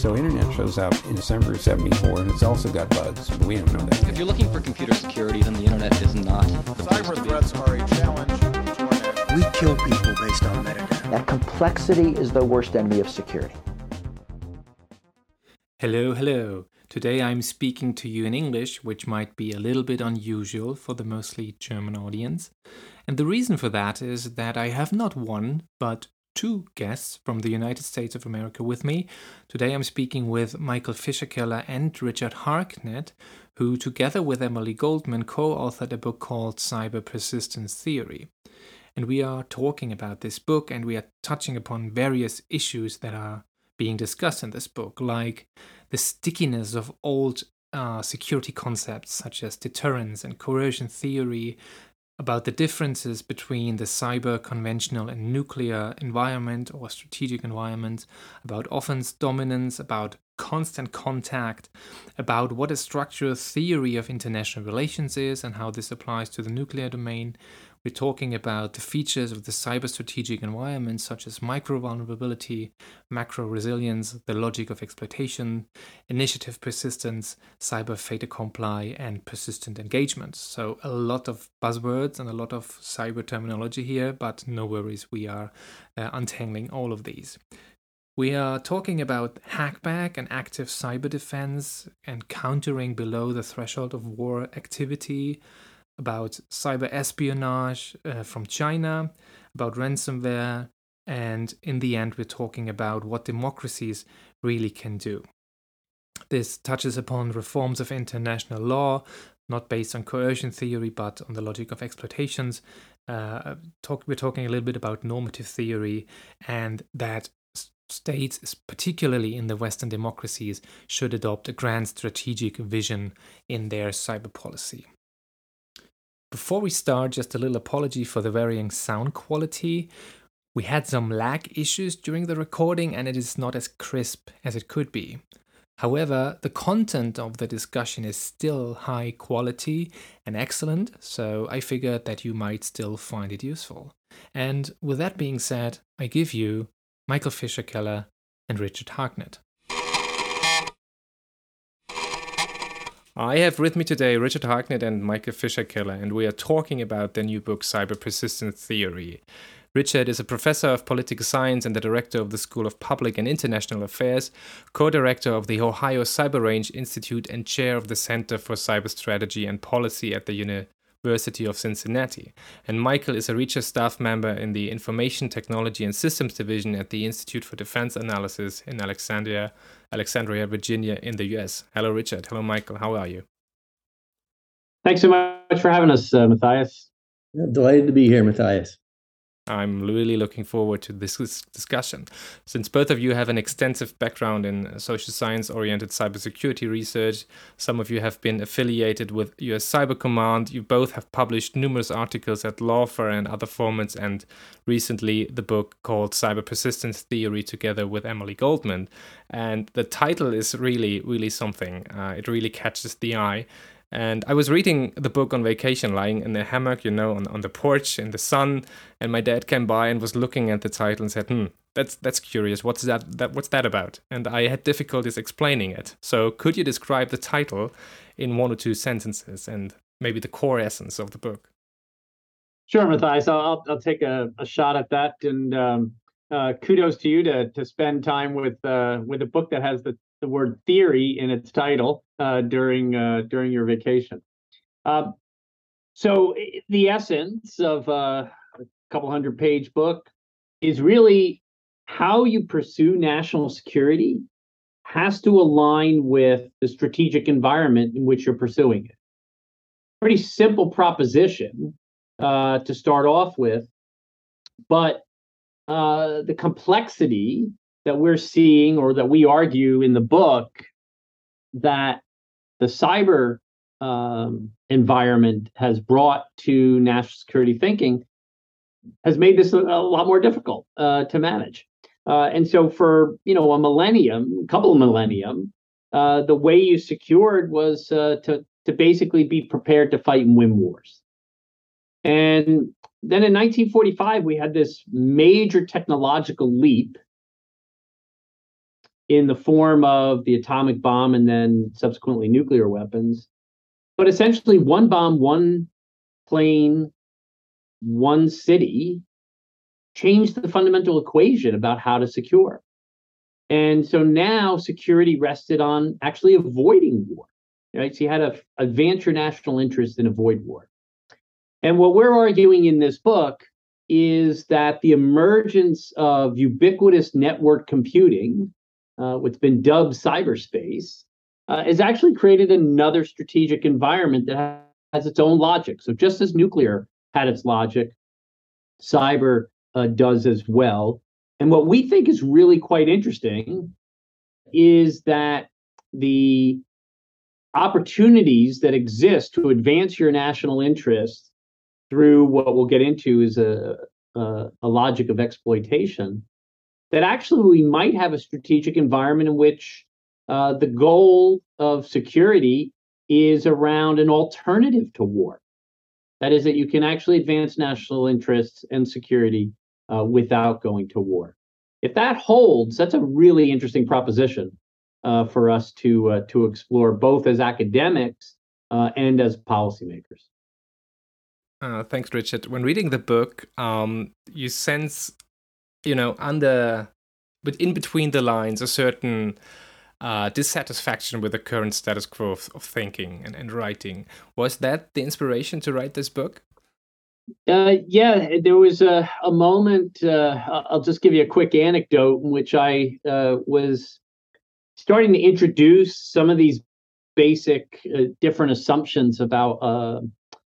So internet shows up in December of 74 and it's also got bugs, but we don't know that. If you're looking for computer security, then the internet is not. the Cyber threats are a challenge to our national We kill people based on metadata. That complexity is the worst enemy of security. Hello, hello. Today I'm speaking to you in English, which might be a little bit unusual for the mostly German audience. And the reason for that is that I have not one, but two guests from the United States of America with me. Today I'm speaking with Michael Fischerkeller and Richard Harknett, who, together with Emily Goldman, co authored a book called Cyber Persistence Theory. And we are talking about this book and we are touching upon various issues that are being discussed in this book, like the stickiness of old uh, security concepts such as deterrence and coercion theory, about the differences between the cyber conventional and nuclear environment or strategic environment, about offense dominance, about constant contact, about what a structural theory of international relations is and how this applies to the nuclear domain. We're talking about the features of the cyber strategic environment, such as micro vulnerability, macro resilience, the logic of exploitation, initiative persistence, cyber fait accompli, and persistent engagement. So, a lot of buzzwords and a lot of cyber terminology here, but no worries, we are uh, untangling all of these. We are talking about hackback and active cyber defense and countering below the threshold of war activity about cyber espionage uh, from China, about ransomware, and in the end, we're talking about what democracies really can do. This touches upon reforms of international law, not based on coercion theory, but on the logic of exploitations. Uh, talk, we're talking a little bit about normative theory and that states, particularly in the Western democracies, should adopt a grand strategic vision in their cyber policy. Before we start, just a little apology for the varying sound quality. We had some lag issues during the recording and it is not as crisp as it could be. However, the content of the discussion is still high quality and excellent, so I figured that you might still find it useful. And with that being said, I give you Michael Fischerkeller and Richard Harknett. I have with me today Richard Harknett and Michael Fischerkeller, and we are talking about their new book, Cyber Persistence Theory. Richard is a professor of political science and the director of the School of Public and International Affairs, co director of the Ohio Cyber Range Institute, and chair of the Center for Cyber Strategy and Policy at the University of Cincinnati. And Michael is a research staff member in the Information Technology and Systems Division at the Institute for Defense Analysis in Alexandria, Alexandria, Virginia, in the US. Hello, Richard. Hello, Michael. How are you? Thanks so much for having us, uh, Matthias. Yeah, delighted to be here, Matthias. I'm really looking forward to this discussion. Since both of you have an extensive background in social science oriented cybersecurity research, some of you have been affiliated with US Cyber Command, you both have published numerous articles at Lawfare and other formats, and recently the book called Cyber Persistence Theory together with Emily Goldman. And the title is really, really something. Uh, it really catches the eye. And I was reading the book on vacation, lying in the hammock, you know, on, on the porch in the sun. And my dad came by and was looking at the title and said, "Hmm, that's that's curious. What's that? That what's that about?" And I had difficulties explaining it. So, could you describe the title in one or two sentences and maybe the core essence of the book? Sure, Matthias. I'll I'll take a, a shot at that. And um, uh, kudos to you to to spend time with uh, with a book that has the the word theory in its title uh, during uh, during your vacation. Uh, so the essence of uh, a couple hundred page book is really how you pursue national security has to align with the strategic environment in which you're pursuing it. Pretty simple proposition uh, to start off with, but uh, the complexity that we're seeing or that we argue in the book that the cyber um, environment has brought to national security thinking has made this a, lot more difficult uh, to manage. Uh, and so, for you know a millennium, a couple of millennium, uh, the way you secured was uh, to to basically be prepared to fight and win wars. And then in 1945, we had this major technological leap in the form of the atomic bomb and then subsequently nuclear weapons. But essentially, one bomb, one plane, one city changed the fundamental equation about how to secure. And so now security rested on actually avoiding war. Right? So you had to advance your national interest and avoid war. And what we're arguing in this book is that the emergence of ubiquitous network computing, uh, what's been dubbed cyberspace, uh, has actually created another strategic environment that has its own logic. So just as nuclear had its logic, cyber uh, does as well. And what we think is really quite interesting is that the opportunities that exist to advance your national interests through what we'll get into is a, a, a logic of exploitation, that actually we might have a strategic environment in which uh, the goal of security is around an alternative to war. That is, that you can actually advance national interests and security uh, without going to war. If that holds, that's a really interesting proposition uh, for us to uh, to explore, both as academics uh, and as policymakers. Uh, thanks, Richard. When reading the book, um, you sense, you know, under, but in between the lines, a certain uh, dissatisfaction with the current status quo of, of thinking and, and writing. Was that the inspiration to write this book? Uh, yeah, there was a, a moment. Uh, I'll just give you a quick anecdote in which I uh, was starting to introduce some of these basic uh, different assumptions about uh,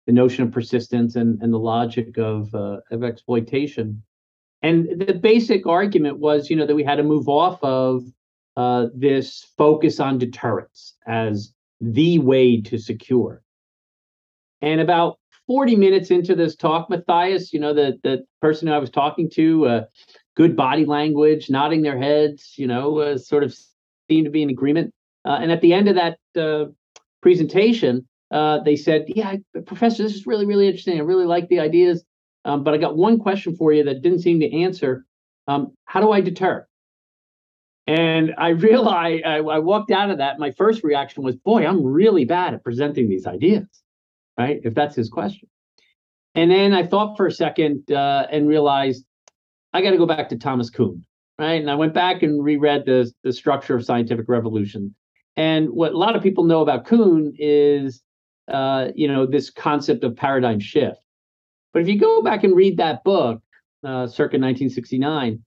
the notion of persistence and, and the logic of, uh, of exploitation. And the basic argument was, you know, that we had to move off of this focus on deterrence as the way to secure. And about 40 minutes into this talk, Matthias, you know, the, the person who I was talking to, uh, good body language, nodding their heads, you know, uh, sort of seemed to be in agreement. Uh, and at the end of that uh, presentation, uh, they said, Yeah, Professor, this is really, really interesting. I really like the ideas. Um, but I got one question for you that didn't seem to answer. Um, how do I deter? And I realized I, I walked out of that. My first reaction was, Boy, I'm really bad at presenting these ideas right? If that's his question. And then I thought for a second uh, and realized I got to go back to Thomas Kuhn, right? And I went back and reread the the structure of scientific revolution. And what a lot of people know about Kuhn is, uh, you know, this concept of paradigm shift. But if you go back and read that book, uh, circa 1969,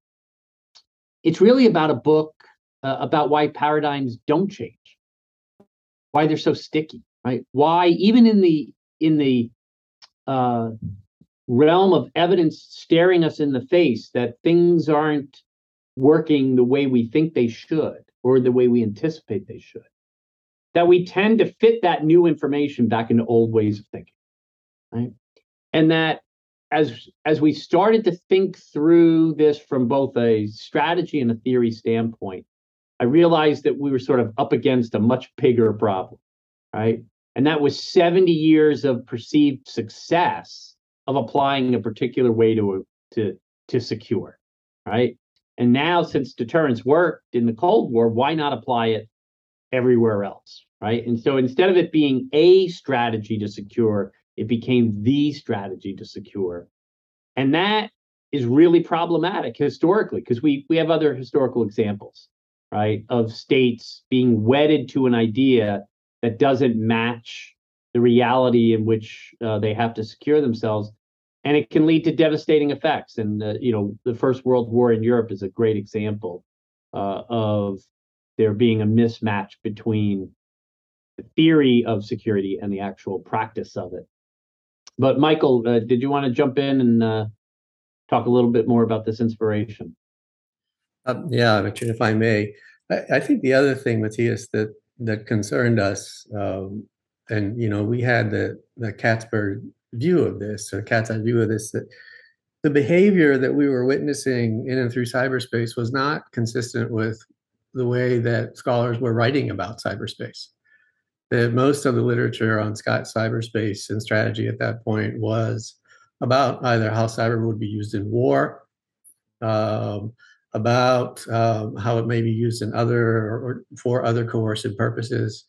it's really about a book uh, about why paradigms don't change, why they're so sticky, right? Why even in the in the uh, realm of evidence staring us in the face that things aren't working the way we think they should or the way we anticipate they should that we tend to fit that new information back into old ways of thinking right and that as as we started to think through this from both a strategy and a theory standpoint i realized that we were sort of up against a much bigger problem right and that was 70 years of perceived success of applying a particular way to to to secure, right? And now, since deterrence worked in the Cold War, why not apply it everywhere else, right? And so instead of it being a strategy to secure, it became the strategy to secure, and that is really problematic historically because we we have other historical examples, right, of states being wedded to an idea that doesn't match the reality in which uh, they have to secure themselves. And it can lead to devastating effects. And uh, you know the first world war in europe is a great example uh, of there being a mismatch between the theory of security and the actual practice of it but michael uh, did you want to jump in and uh, talk a little bit more about this inspiration um, yeah richard if i may I, I think the other thing matthias that that concerned us. Um, and you know, we had the the Katzberg view of this, or cat's eye view of this, that the behavior that we were witnessing in and through cyberspace was not consistent with the way that scholars were writing about cyberspace. That most of the literature on Scott cyberspace and strategy at that point was about either how cyber would be used in war, um, about um, how it may be used in other or for other coercive purposes.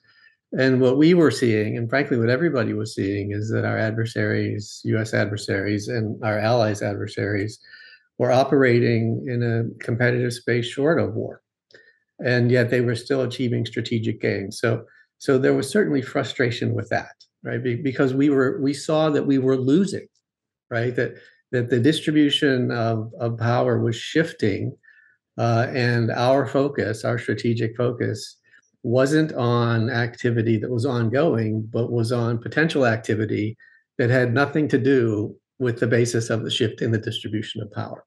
And what we were seeing, and frankly, what everybody was seeing, is that our adversaries, US adversaries, and our allies' adversaries were operating in a competitive space short of war. And yet they were still achieving strategic gains. So, so there was certainly frustration with that, right? Because we were we saw that we were losing, right? That that the distribution of, of power was shifting uh, and our focus, our strategic focus, wasn't on activity that was ongoing, but was on potential activity that had nothing to do with the basis of the shift in the distribution of power.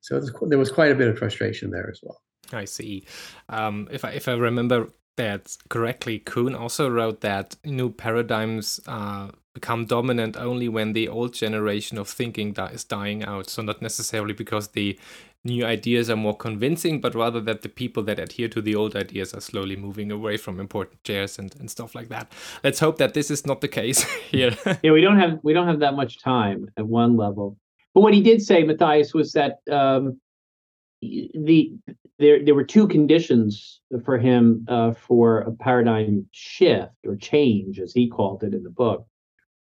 So there was quite a bit of frustration there as well. I see. Um, if I if I remember that correctly, Kuhn also wrote that new paradigms uh, become dominant only when the old generation of thinking is dying out. So not necessarily because the new ideas are more convincing, but rather that the people that adhere to the old ideas are slowly moving away from important chairs and, and stuff like that. Let's hope that this is not the case here. yeah, we don't have we don't have that much time at one level. But what he did say, Matthias, was that um, the there there were two conditions for him uh, for a paradigm shift or change, as he called it in the book.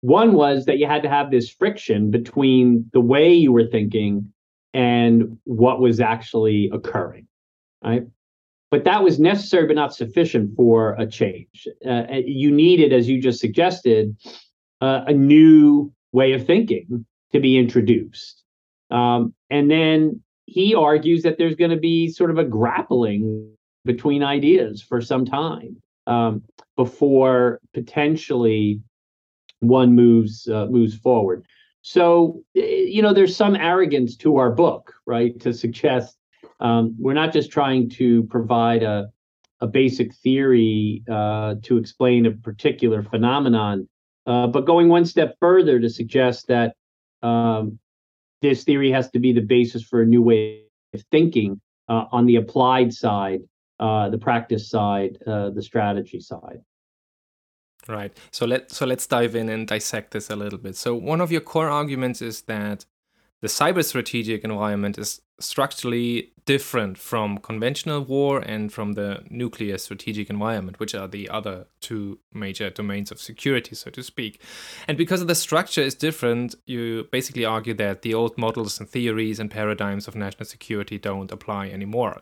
One was that you had to have this friction between the way you were thinking and what was actually occurring, right? But that was necessary but not sufficient for a change. Uh, you needed, as you just suggested, uh, a new way of thinking to be introduced. Um, and then he argues that there's going to be sort of a grappling between ideas for some time um, before potentially one moves uh, moves forward. So, eh, you know, there's some arrogance to our book, right? To suggest um, we're not just trying to provide a, a basic theory uh, to explain a particular phenomenon, uh, but going one step further to suggest that um, this theory has to be the basis for a new way of thinking uh, on the applied side, uh, the practice side, uh, the strategy side. Right. So let so let's dive in and dissect this a little bit. So one of your core arguments is that the cyber strategic environment is structurally different from conventional war and from the nuclear strategic environment, which are the other two major domains of security, so to speak. And because the structure is different, you basically argue that the old models and theories and paradigms of national security don't apply anymore.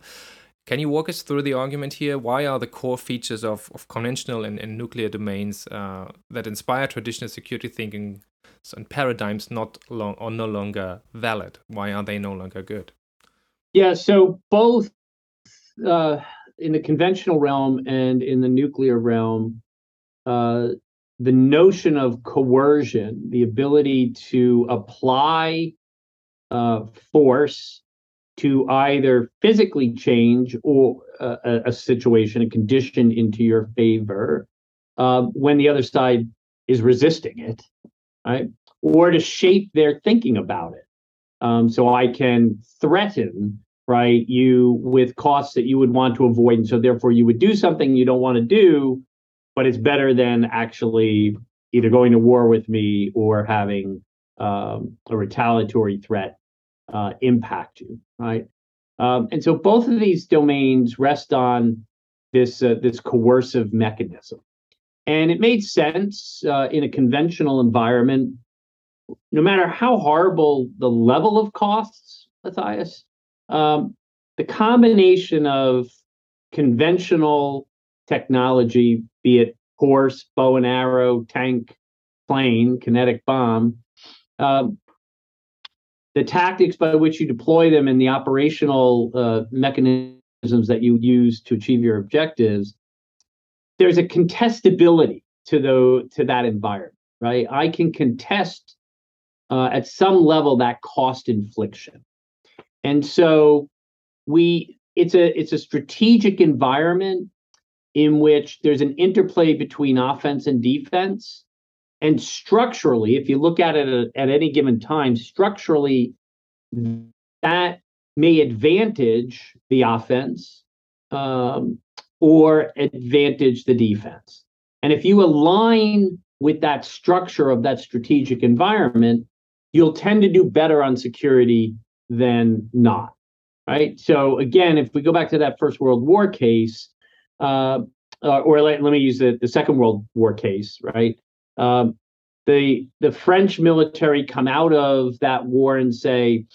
Can you walk us through the argument here? Why are the core features of, of conventional and, and nuclear domains uh, that inspire traditional security thinking and paradigms not long or no longer valid? Why are they no longer good? Yeah, so both uh, in the conventional realm and in the nuclear realm, uh, the notion of coercion, the ability to apply uh, force to either physically change or uh, a, a, situation, a condition into your favor uh, when the other side is resisting it, right? Or to shape their thinking about it. Um, so I can threaten, right, you with costs that you would want to avoid. And so therefore you would do something you don't want to do, but it's better than actually either going to war with me or having um, a retaliatory threat uh, impact you, right? Um, and so both of these domains rest on this uh, this coercive mechanism, and it made sense uh, in a conventional environment. No matter how horrible the level of costs, Matthias, um, the combination of conventional technology, be it horse, bow and arrow, tank, plane, kinetic bomb, um, the tactics by which you deploy them and the operational uh, mechanisms that you use to achieve your objectives, there's a contestability to the to that environment, right? I can contest uh, at some level that cost infliction, and so we it's a it's a strategic environment in which there's an interplay between offense and defense and structurally, if you look at it at, at any given time, structurally, that may advantage the offense um, or advantage the defense. And if you align with that structure of that strategic environment, you'll tend to do better on security than not. right? So again, if we go back to that First World War case, uh, uh, or let, let me use the, the Second World War case, right? Um, the the French military come out of that war and say,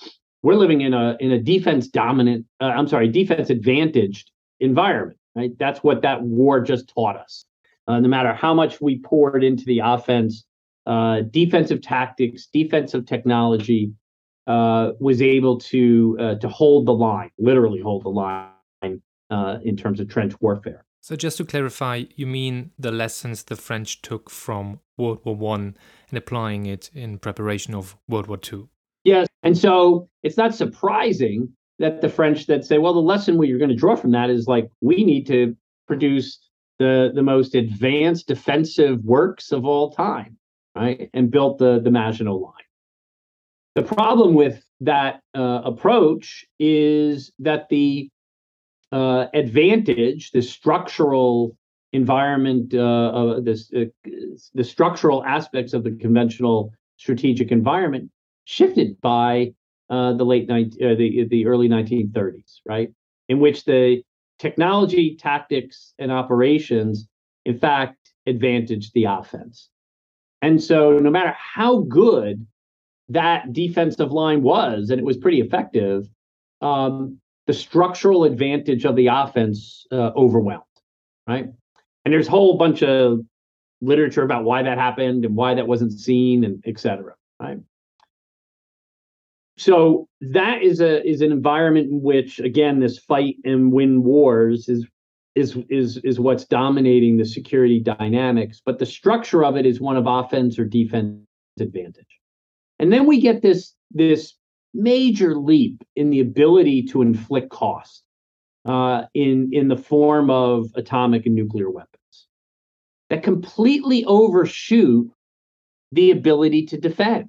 we're living in a in a defense dominant, uh, I'm sorry, defense advantaged environment, right? That's what that war just taught us. Uh, no matter how much we poured into the offense, uh, defensive tactics, defensive technology uh, was able to uh, to hold the line, literally hold the line uh, in terms of trench warfare. So just to clarify, you mean the lessons the French took from World War One and applying it in preparation of World War Two? Yes, and so it's not surprising that the French that say, well, the lesson we are going to draw from that is like we need to produce the the most advanced defensive works of all time, right? And built the the Maginot Line. The problem with that uh, approach is that the uh, advantage, the structural environment, uh, this, uh, the structural aspects of the conventional strategic environment shifted by uh, the late 19, uh, the the early 1930s, right? In which the technology, tactics, and operations, in fact, advantaged the offense. And so, no matter how good that defensive line was, and it was pretty effective, um, the structural advantage of the offense uh, overwhelmed, right? And there's a whole bunch of literature about why that happened and why that wasn't seen, and et cetera, right? So that is a is an environment in which, again, this fight and win wars is is is is what's dominating the security dynamics. But the structure of it is one of offense or defense advantage. And then we get this this major leap in the ability to inflict cost uh, in in the form of atomic and nuclear weapons that completely overshoot the ability to defend,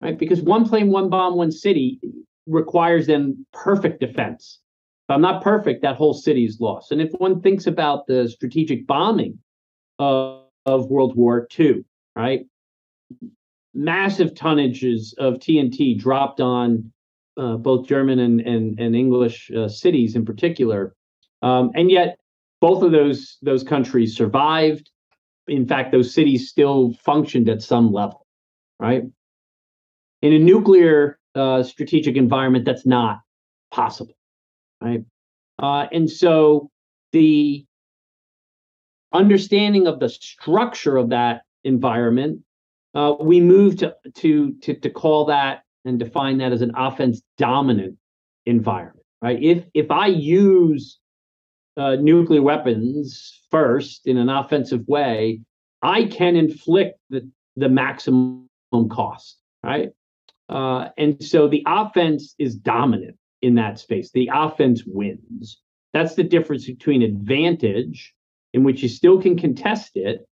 right? Because one plane, one bomb, one city requires then perfect defense. I'm not perfect, that whole city is lost. And if one thinks about the strategic bombing of, of World War II, right? massive tonnages of TNT dropped on uh, both German and and, and English uh, cities in particular, um, and yet both of those those countries survived. In fact, those cities still functioned at some level, right? In a nuclear uh, strategic environment, that's not possible, right? Uh, and so the understanding of the structure of that environment uh, we move to, to, to to call that and define that as an offense dominant environment, right? If if I use uh, nuclear weapons first in an offensive way, I can inflict the the maximum cost, right? Uh, and so the offense is dominant in that space. The offense wins. That's the difference between advantage, in which you still can contest it,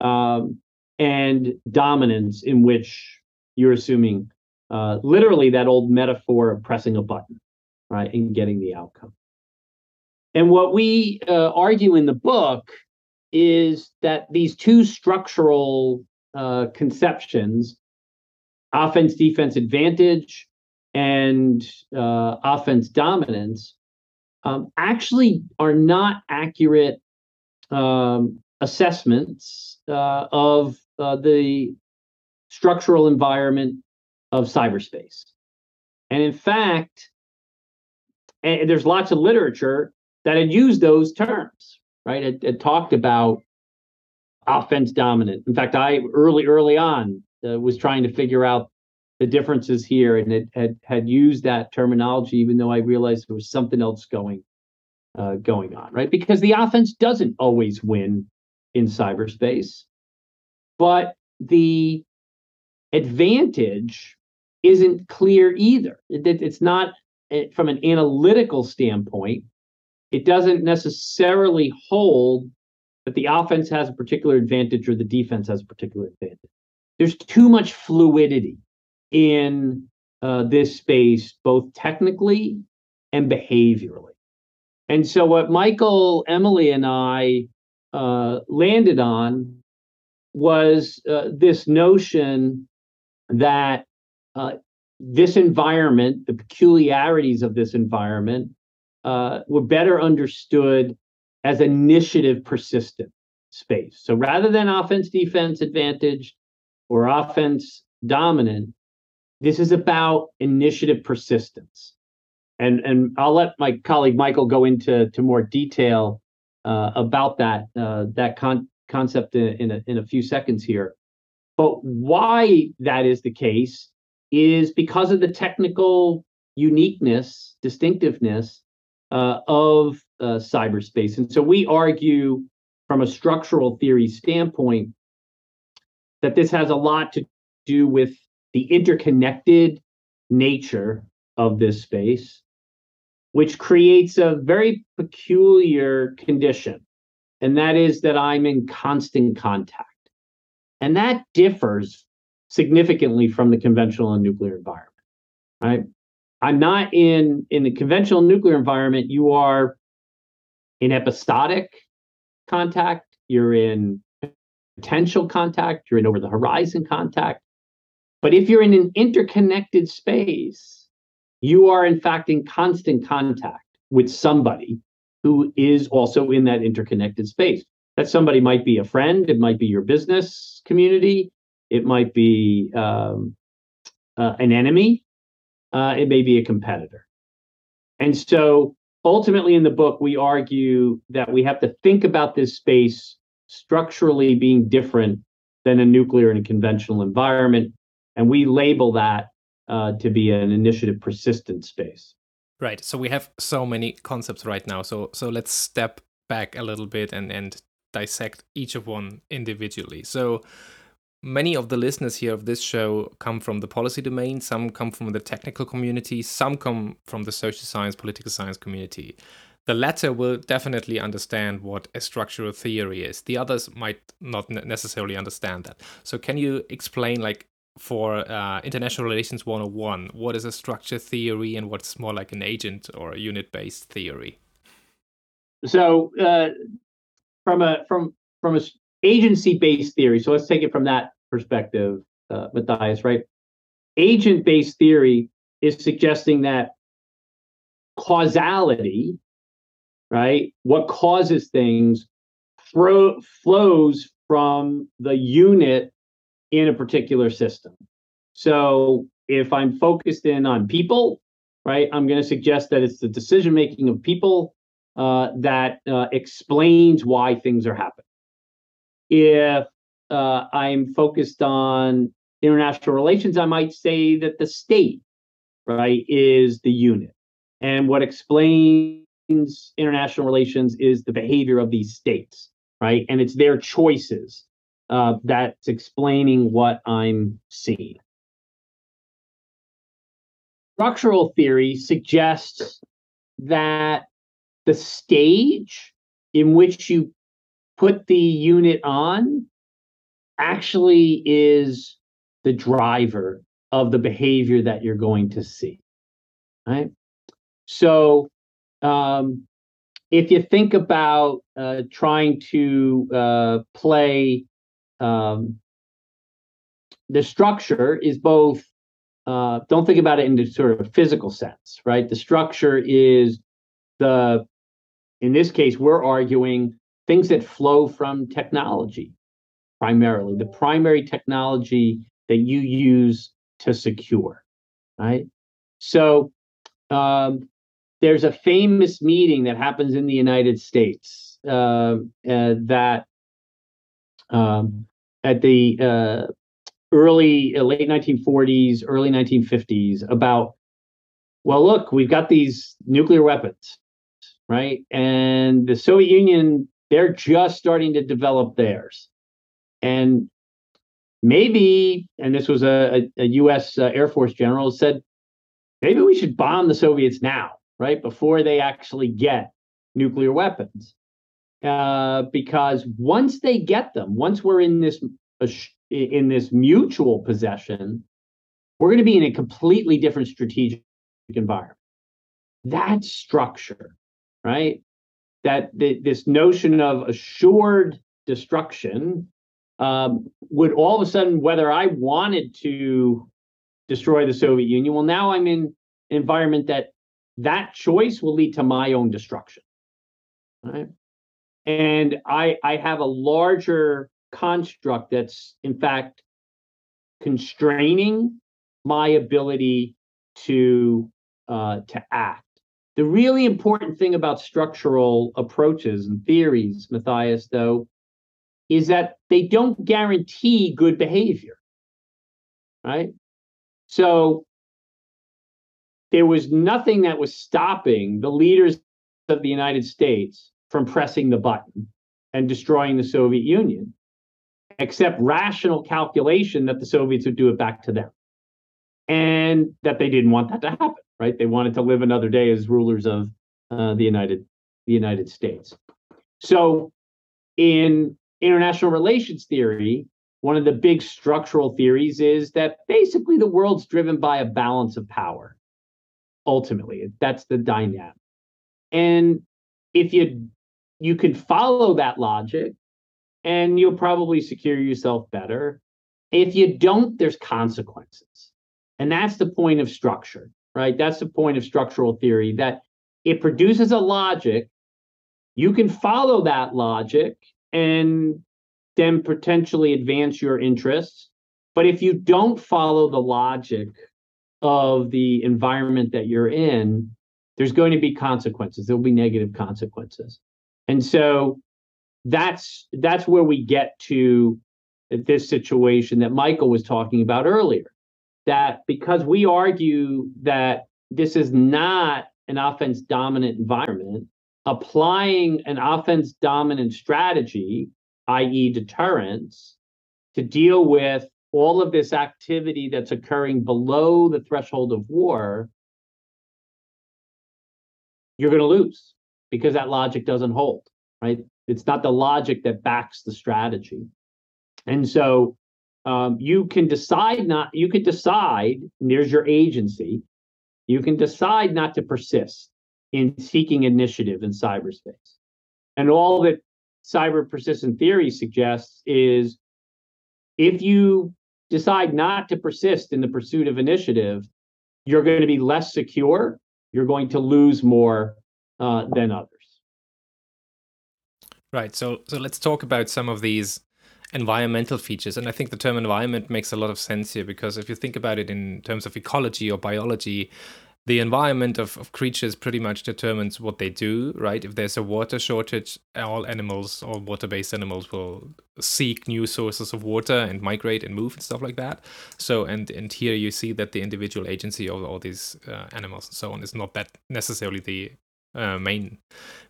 um, and dominance in which you're assuming uh, literally that old metaphor of pressing a button, right, and getting the outcome. And what we uh, argue in the book is that these two structural uh, conceptions, offense defense advantage and uh, offense dominance, um, actually are not accurate um, assessments uh, of uh, the structural environment of cyberspace. And in fact, and there's lots of literature that had used those terms, right? It, it talked about offense dominant. In fact, I early, early on uh, was trying to figure out the differences here and it had, had used that terminology, even though I realized there was something else going uh, going on, right? Because the offense doesn't always win in cyberspace. But the advantage isn't clear either. It, it's not eh, from an analytical standpoint, it doesn't necessarily hold that the offense has a particular advantage or the defense has a particular advantage. There's too much fluidity in uh, this space, both technically and behaviorally. And so, what Michael, Emily, and I uh, landed on was uh, this notion that uh, this environment, the peculiarities of this environment, uh, were better understood as initiative persistent space. So rather than offense defense advantage or offense dominant, this is about initiative persistence. And and I'll let my colleague Michael go into to more detail uh, about that uh, that con- concept in, in a, in a few seconds here. But why that is the case is because of the technical uniqueness, distinctiveness uh, of uh, cyberspace. And so we argue from a structural theory standpoint that this has a lot to do with the interconnected nature of this space, which creates a very peculiar condition. And that is that I'm in constant contact. And that differs significantly from the conventional and nuclear environment. Right? I'm not in in the conventional nuclear environment. You are in episodic contact. You're in potential contact. You're in over the horizon contact. But if you're in an interconnected space, you are in fact in constant contact with somebody who is also in that interconnected space. That somebody might be a friend, it might be your business community, it might be um, uh, an enemy, uh, it may be a competitor. And so ultimately in the book, we argue that we have to think about this space structurally being different than a nuclear and a conventional environment. And we label that uh, to be an initiative persistent space. Right. So we have so many concepts right now. So so let's step back a little bit and and dissect each of one individually. So many of the listeners here of this show come from the policy domain, some come from the technical community, some come from the social science, political science community. The latter will definitely understand what a structural theory is. The others might not necessarily understand that. So, can you explain, like, for uh, International Relations 101, what is a structure theory and what's more like an agent or a unit based theory? So, uh, from a from from a agency based theory. So let's take it from that perspective, uh, Matthias. Right? Agent based theory is suggesting that causality, right? What causes things fro- flows from the unit in a particular system. So if I'm focused in on people, right, I'm going to suggest that it's the decision making of people uh, that uh, explains why things are happening. If uh, I'm focused on international relations, I might say that the state, right, is the unit. And what explains international relations is the behavior of these states, right? And it's their choices uh, that's explaining what I'm seeing. Structural theory suggests that the stage in which you put the unit on actually is the driver of the behavior that you're going to see right so um, if you think about uh, trying to uh, play um, the structure is both uh, don't think about it in the sort of physical sense right the structure is the in this case, we're arguing things that flow from technology primarily, the primary technology that you use to secure, right? So um, there's a famous meeting that happens in the United States uh, uh, that um, at the uh, early, uh, late 1940s, early 1950s about, well, look, we've got these nuclear weapons right? And the Soviet Union, they're just starting to develop theirs. And maybe, and this was a, a, US uh, Air Force general said, maybe we should bomb the Soviets now, right? Before they actually get nuclear weapons. Uh, because once they get them, once we're in this uh, in this mutual possession, we're going to be in a completely different strategic environment. That structure right? That the, this notion of assured destruction um, would all of a sudden, whether I wanted to destroy the Soviet Union. Well, now I'm in an environment that that choice will lead to my own destruction. Right? And I I have a larger construct that's in fact constraining my ability to uh, to act. The really important thing about structural approaches and theories, Matthias, though, is that they don't guarantee good behavior. Right? So there was nothing that was stopping the leaders of the United States from pressing the button and destroying the Soviet Union, except rational calculation that the Soviets would do it back to them. And that they didn't want that to happen, right? They wanted to live another day as rulers of uh, the United the United States. So in international relations theory, one of the big structural theories is that basically the world's driven by a balance of power. Ultimately, that's the dynamic. And if you you can follow that logic and you'll probably secure yourself better. If you don't, there's consequences. And that's the point of structure, right? That's the point of structural theory that it produces a logic. You can follow that logic and then potentially advance your interests. But if you don't follow the logic of the environment that you're in, there's going to be consequences. There'll be negative consequences. And so that's that's where we get to this situation that Michael was talking about earlier. That because we argue that this is not an offense dominant environment, applying an offense dominant strategy i.e., deterrence, to deal with all of this activity that's occurring below the threshold of war, you're going to lose because that logic doesn't hold, right? It's not the logic that backs the strategy. And so um, you can decide not, you could decide, there's your agency, you can decide not to persist in seeking initiative in cyberspace. And all that cyber persistent theory suggests is if you decide not to persist in the pursuit of initiative, you're going to be less secure. You're going to lose more uh, than others. Right. So, so let's talk about some of these environmental features. And I think the term environment makes a lot of sense here because if you think about it in terms of ecology or biology, the environment of, of creatures pretty much determines what they do, right? If there's a water shortage, all animals, all water based animals will seek new sources of water and migrate and move and stuff like that. So, and, and here you see that the individual agency of all these uh, animals and so on is not that necessarily the uh, main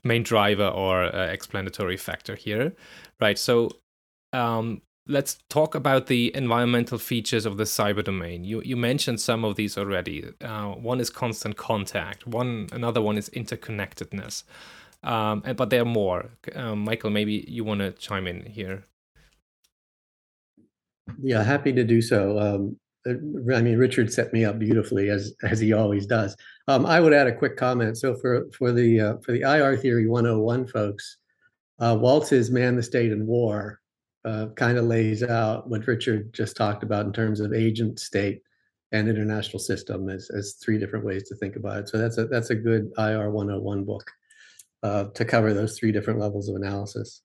main driver or uh, explanatory factor here, right? So, um, let's talk about the environmental features of the cyber domain. You you mentioned some of these already. Uh, one is constant contact. One another one is interconnectedness. Um, and, but there are more. Um, Michael, maybe you want to chime in here. Yeah, happy to do so. Um, I mean, Richard set me up beautifully as as he always does. Um, I would add a quick comment. So for for the uh, for the IR theory 101 folks, uh, Waltz's "Man, the State, and War" uh, kind of lays out what Richard just talked about in terms of agent, state, and international system as, as three different ways to think about it. So that's a that's a good IR 101 book uh, to cover those three different levels of analysis.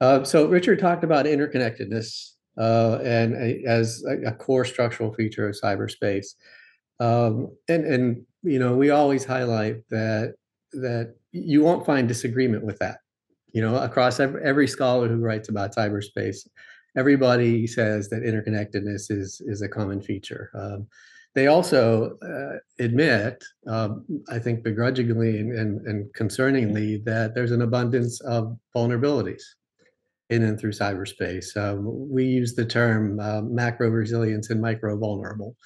Uh, so Richard talked about interconnectedness uh, and a, as a, a, core structural feature of cyberspace. Um, and and you know we always highlight that that you won't find disagreement with that. You know across every, every scholar who writes about cyberspace everybody says that interconnectedness is is a common feature. Um, they also uh, admit um, i think begrudgingly and, and, and, concerningly that there's an abundance of vulnerabilities in and through cyberspace. Um, we use the term uh, macro resilience and micro vulnerable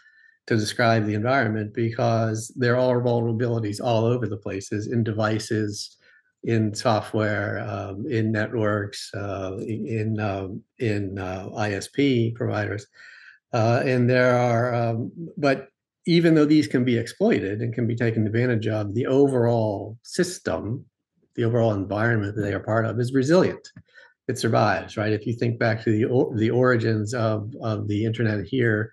to describe the environment because there are vulnerabilities all over the places in devices in software, um, in networks, uh, in um, in uh, ISP providers, uh, and there are. Um, but even though these can be exploited and can be taken advantage of, the overall system, the overall environment that they are part of, is resilient. It survives, right? If you think back to the the origins of of the internet here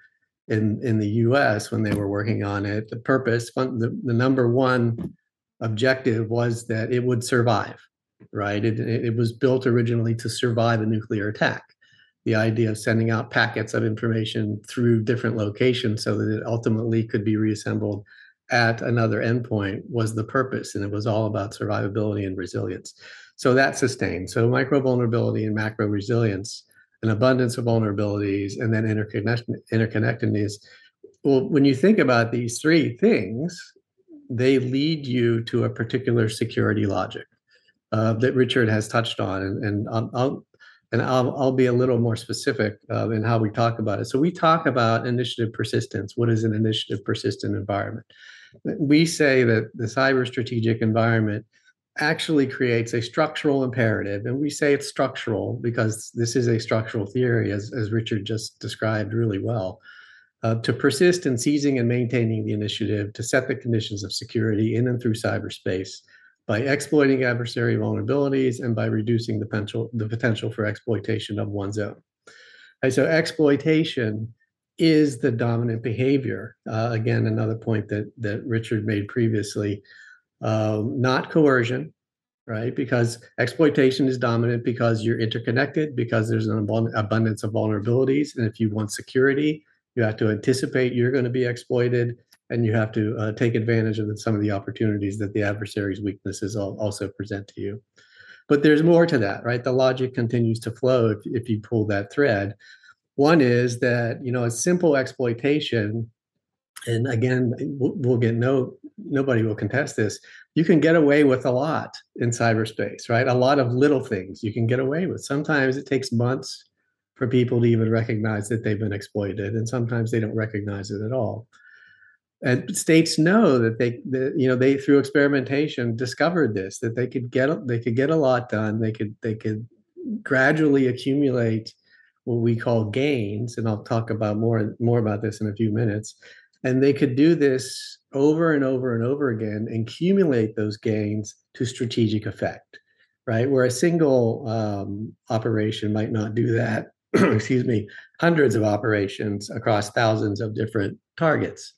in in the U.S. when they were working on it. The purpose, the, the number one objective was that it would survive. Right? It, it was built originally to survive a nuclear attack. The idea of sending out packets of information through different locations so that it ultimately could be reassembled at another endpoint was the purpose, and it was all about survivability and resilience. So that sustained. So micro vulnerability and macro resilience, an abundance of vulnerabilities, and then interconnect- interconnectedness. Well, when you think about these three things, they lead you to a particular security logic uh, that Richard has touched on, and, and I'll, I'll and I'll, I'll be a little more specific uh, in how we talk about it. So we talk about initiative persistence. What is an initiative persistent environment? We say that the cyber strategic environment actually creates a structural imperative. And we say it's structural because this is a structural theory, as, as Richard just described really well. Uh, to persist in seizing and maintaining the initiative to set the conditions of security in and through cyberspace by exploiting adversary vulnerabilities and by reducing the potential, the potential for exploitation of one's own. And so exploitation is the dominant behavior. Uh, again, another point that that Richard made previously, not coercion, right? Because exploitation is dominant because you're interconnected, because there's an abundance of vulnerabilities, and if you want security, you have to anticipate you're going to be exploited, and you have to uh, take advantage of some of the opportunities that the adversary's weaknesses also present to you. But there's more to that, right? The logic continues to flow if, if you pull that thread. One is that you know a simple exploitation, and again, we'll get no nobody will contest this. You can get away with a lot in cyberspace, right? A lot of little things you can get away with. Sometimes it takes months for people to even recognize that they've been exploited, and sometimes they don't recognize it at all. And states know that they, that, you know, they through experimentation discovered this that they could get they could get a lot done. They could they could gradually accumulate what we call gains, and I'll talk about more more about this in a few minutes. And they could do this over and over and over again and accumulate those gains to strategic effect, right? Where a single um, operation might not do that. excuse me, hundreds of operations across thousands of different targets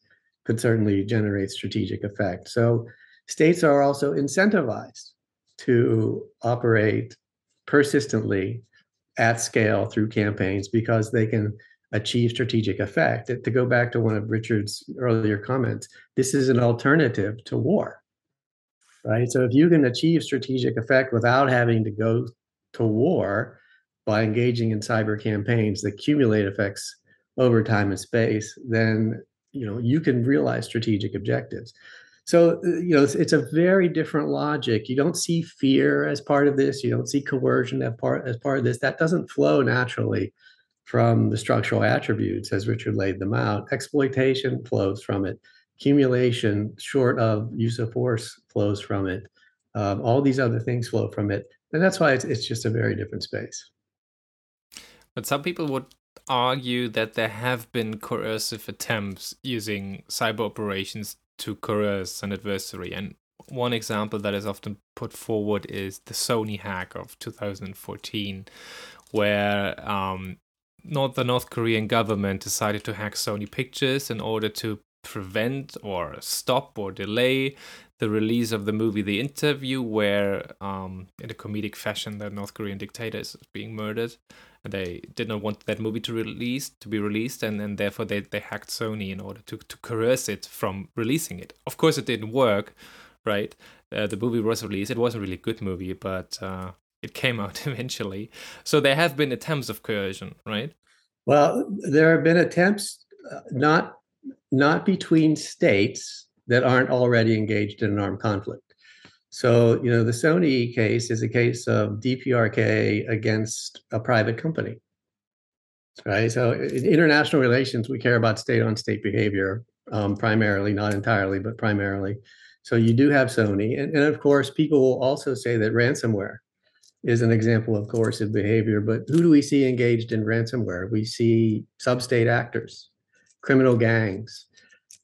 could certainly generate strategic effect. So states are also incentivized to operate persistently at scale through campaigns because they can achieve strategic effect. To go back to one of Richard's earlier comments, this is an alternative to war, right? So if you can achieve strategic effect without having to go to war by engaging in cyber campaigns that accumulate effects over time and space, then you know you can realize strategic objectives. So, you know, it's, it's, a very different logic. You don't see fear as part of this. You don't see coercion as part, as part of this. That doesn't flow naturally from the structural attributes as Richard laid them out. Exploitation flows from it. Accumulation, short of use of force, flows from it. Um, all these other things flow from it. And that's why it's, it's just a very different space. But some people would argue that there have been coercive attempts using cyber operations to coerce an adversary. And one example that is often put forward is the Sony hack of 2014, where um, North, the North Korean government decided to hack Sony Pictures in order to prevent or stop or delay the release of the movie The Interview, where, um, in a comedic fashion, the North Korean dictator is being murdered. And they did not want that movie to release to be released and, and therefore they, they hacked sony in order to, to coerce it from releasing it. Of course it didn't work right? Uh, the movie was released. It was a really good movie but uh, it came out eventually so there have been attempts of coercion right well there have been attempts uh, not not between states that aren't already engaged in an armed conflict so, you know, the Sony case is a case of DPRK against a private company. Right. So, in international relations, we care about state on state behavior um, primarily, not entirely, but primarily. So, you do have Sony. And, and of course, people will also say that ransomware is an example of coercive behavior. But who do we see engaged in ransomware? We see sub state actors, criminal gangs,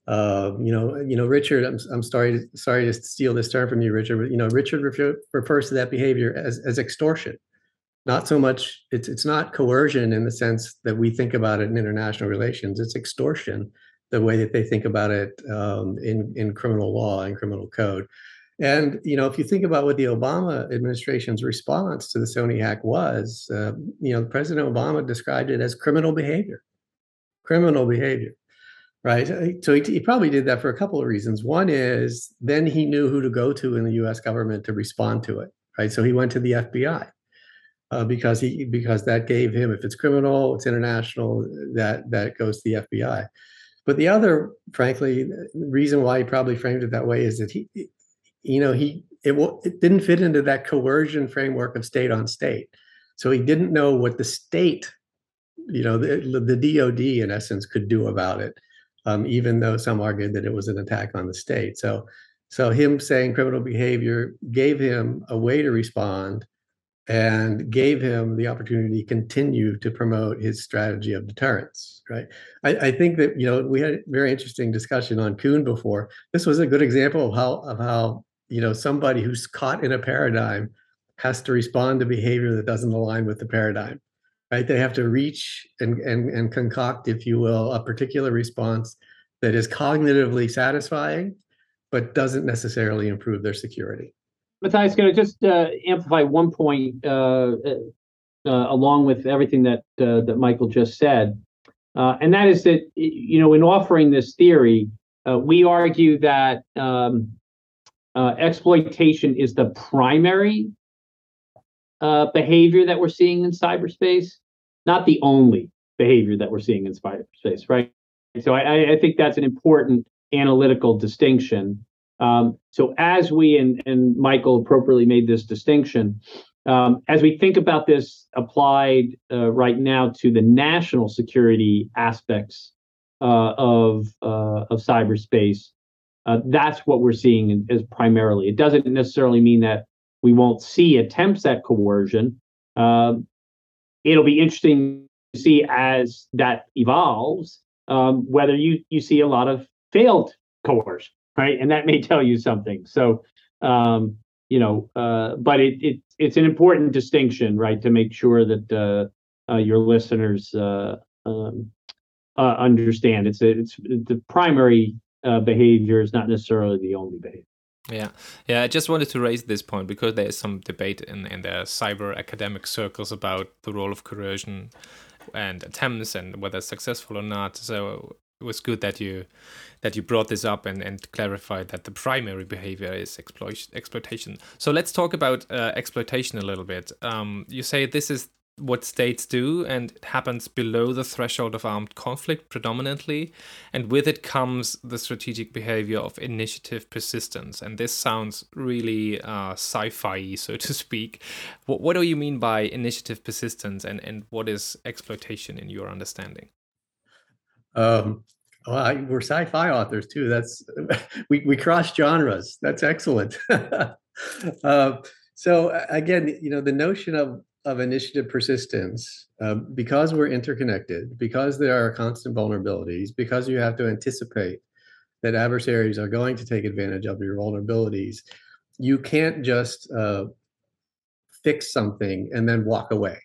uh, you know, you know, Richard. I'm, I'm sorry, sorry to steal this term from you, Richard. But you know, Richard refer, refers to that behavior as as extortion. not so much it's it's not coercion in the sense that we think about it in international relations it's extortion the way that they think about it um, in in criminal law and criminal code and you know if you think about what the obama administration's response to the sony hack was uh, you know president obama described it as criminal behavior. Criminal behavior right? So he, he probably did that for a couple of reasons. One is then he knew who to go to in the us government to respond to it right? So he went to the fbi uh, because he because that gave him if it's criminal, it's international, that that goes to the FBI. But the other, frankly, reason why he probably framed it that way is that he, you know, he it, it didn't fit into that coercion framework of state on state. So he didn't know what the state, you know, the, the DoD in essence could do about it, um, even though some argued that it was an attack on the state. So, so him saying criminal behavior gave him a way to respond and gave him the opportunity to continue to promote his strategy of deterrence. Right. I, I, think that you know we had a very interesting discussion on Kuhn before. This was a good example of how of how you know somebody who's caught in a paradigm has to respond to behavior that doesn't align with the paradigm. Right. They have to reach and and and concoct, if you will, a particular response that is cognitively satisfying, but doesn't necessarily improve their security. Matthias, going to just uh, amplify one point uh, uh, along with everything that uh, that Michael just said, uh, and that is that you know in offering this theory, uh, we argue that um, exploitation is the primary behavior that we're seeing in cyberspace, not the only behavior that we're seeing in cyberspace, right? So I, I think that's an important analytical distinction. Um, so as we and, and Michael appropriately made this distinction, um, as we think about this applied uh, right now to the national security aspects uh, of uh, of cyberspace, uh, that's what we're seeing as primarily. It doesn't necessarily mean that we won't see attempts at coercion. Um, it'll be interesting to see as that evolves um, whether you you see a lot of failed coercion right? And that may tell you something. So, um, you know, uh, but it, it it's an important distinction, right, to make sure that uh, uh, your listeners uh, um, uh, understand. It's a, it's the primary uh, behavior is not necessarily the only behavior. Yeah, yeah. I just wanted to raise this point because there is some debate in in the cyber academic circles about the role of coercion and attempts and whether successful or not. So it was good that you that you brought this up and, and clarified that the primary behavior is exploit, exploitation. So let's talk about uh, exploitation a little bit. Um, you say this is what states do and it happens below the threshold of armed conflict predominantly and with it comes the strategic behavior of initiative persistence and this sounds really uh, sci-fi so to speak what, what do you mean by initiative persistence and, and what is exploitation in your understanding um, well, I, we're sci-fi authors too. That's we we cross genres. That's excellent. uh, so again, you know, the notion of of initiative persistence, uh, because we're interconnected, because there are constant vulnerabilities, because you have to anticipate that adversaries are going to take advantage of your vulnerabilities, you can't just uh, fix something and then walk away,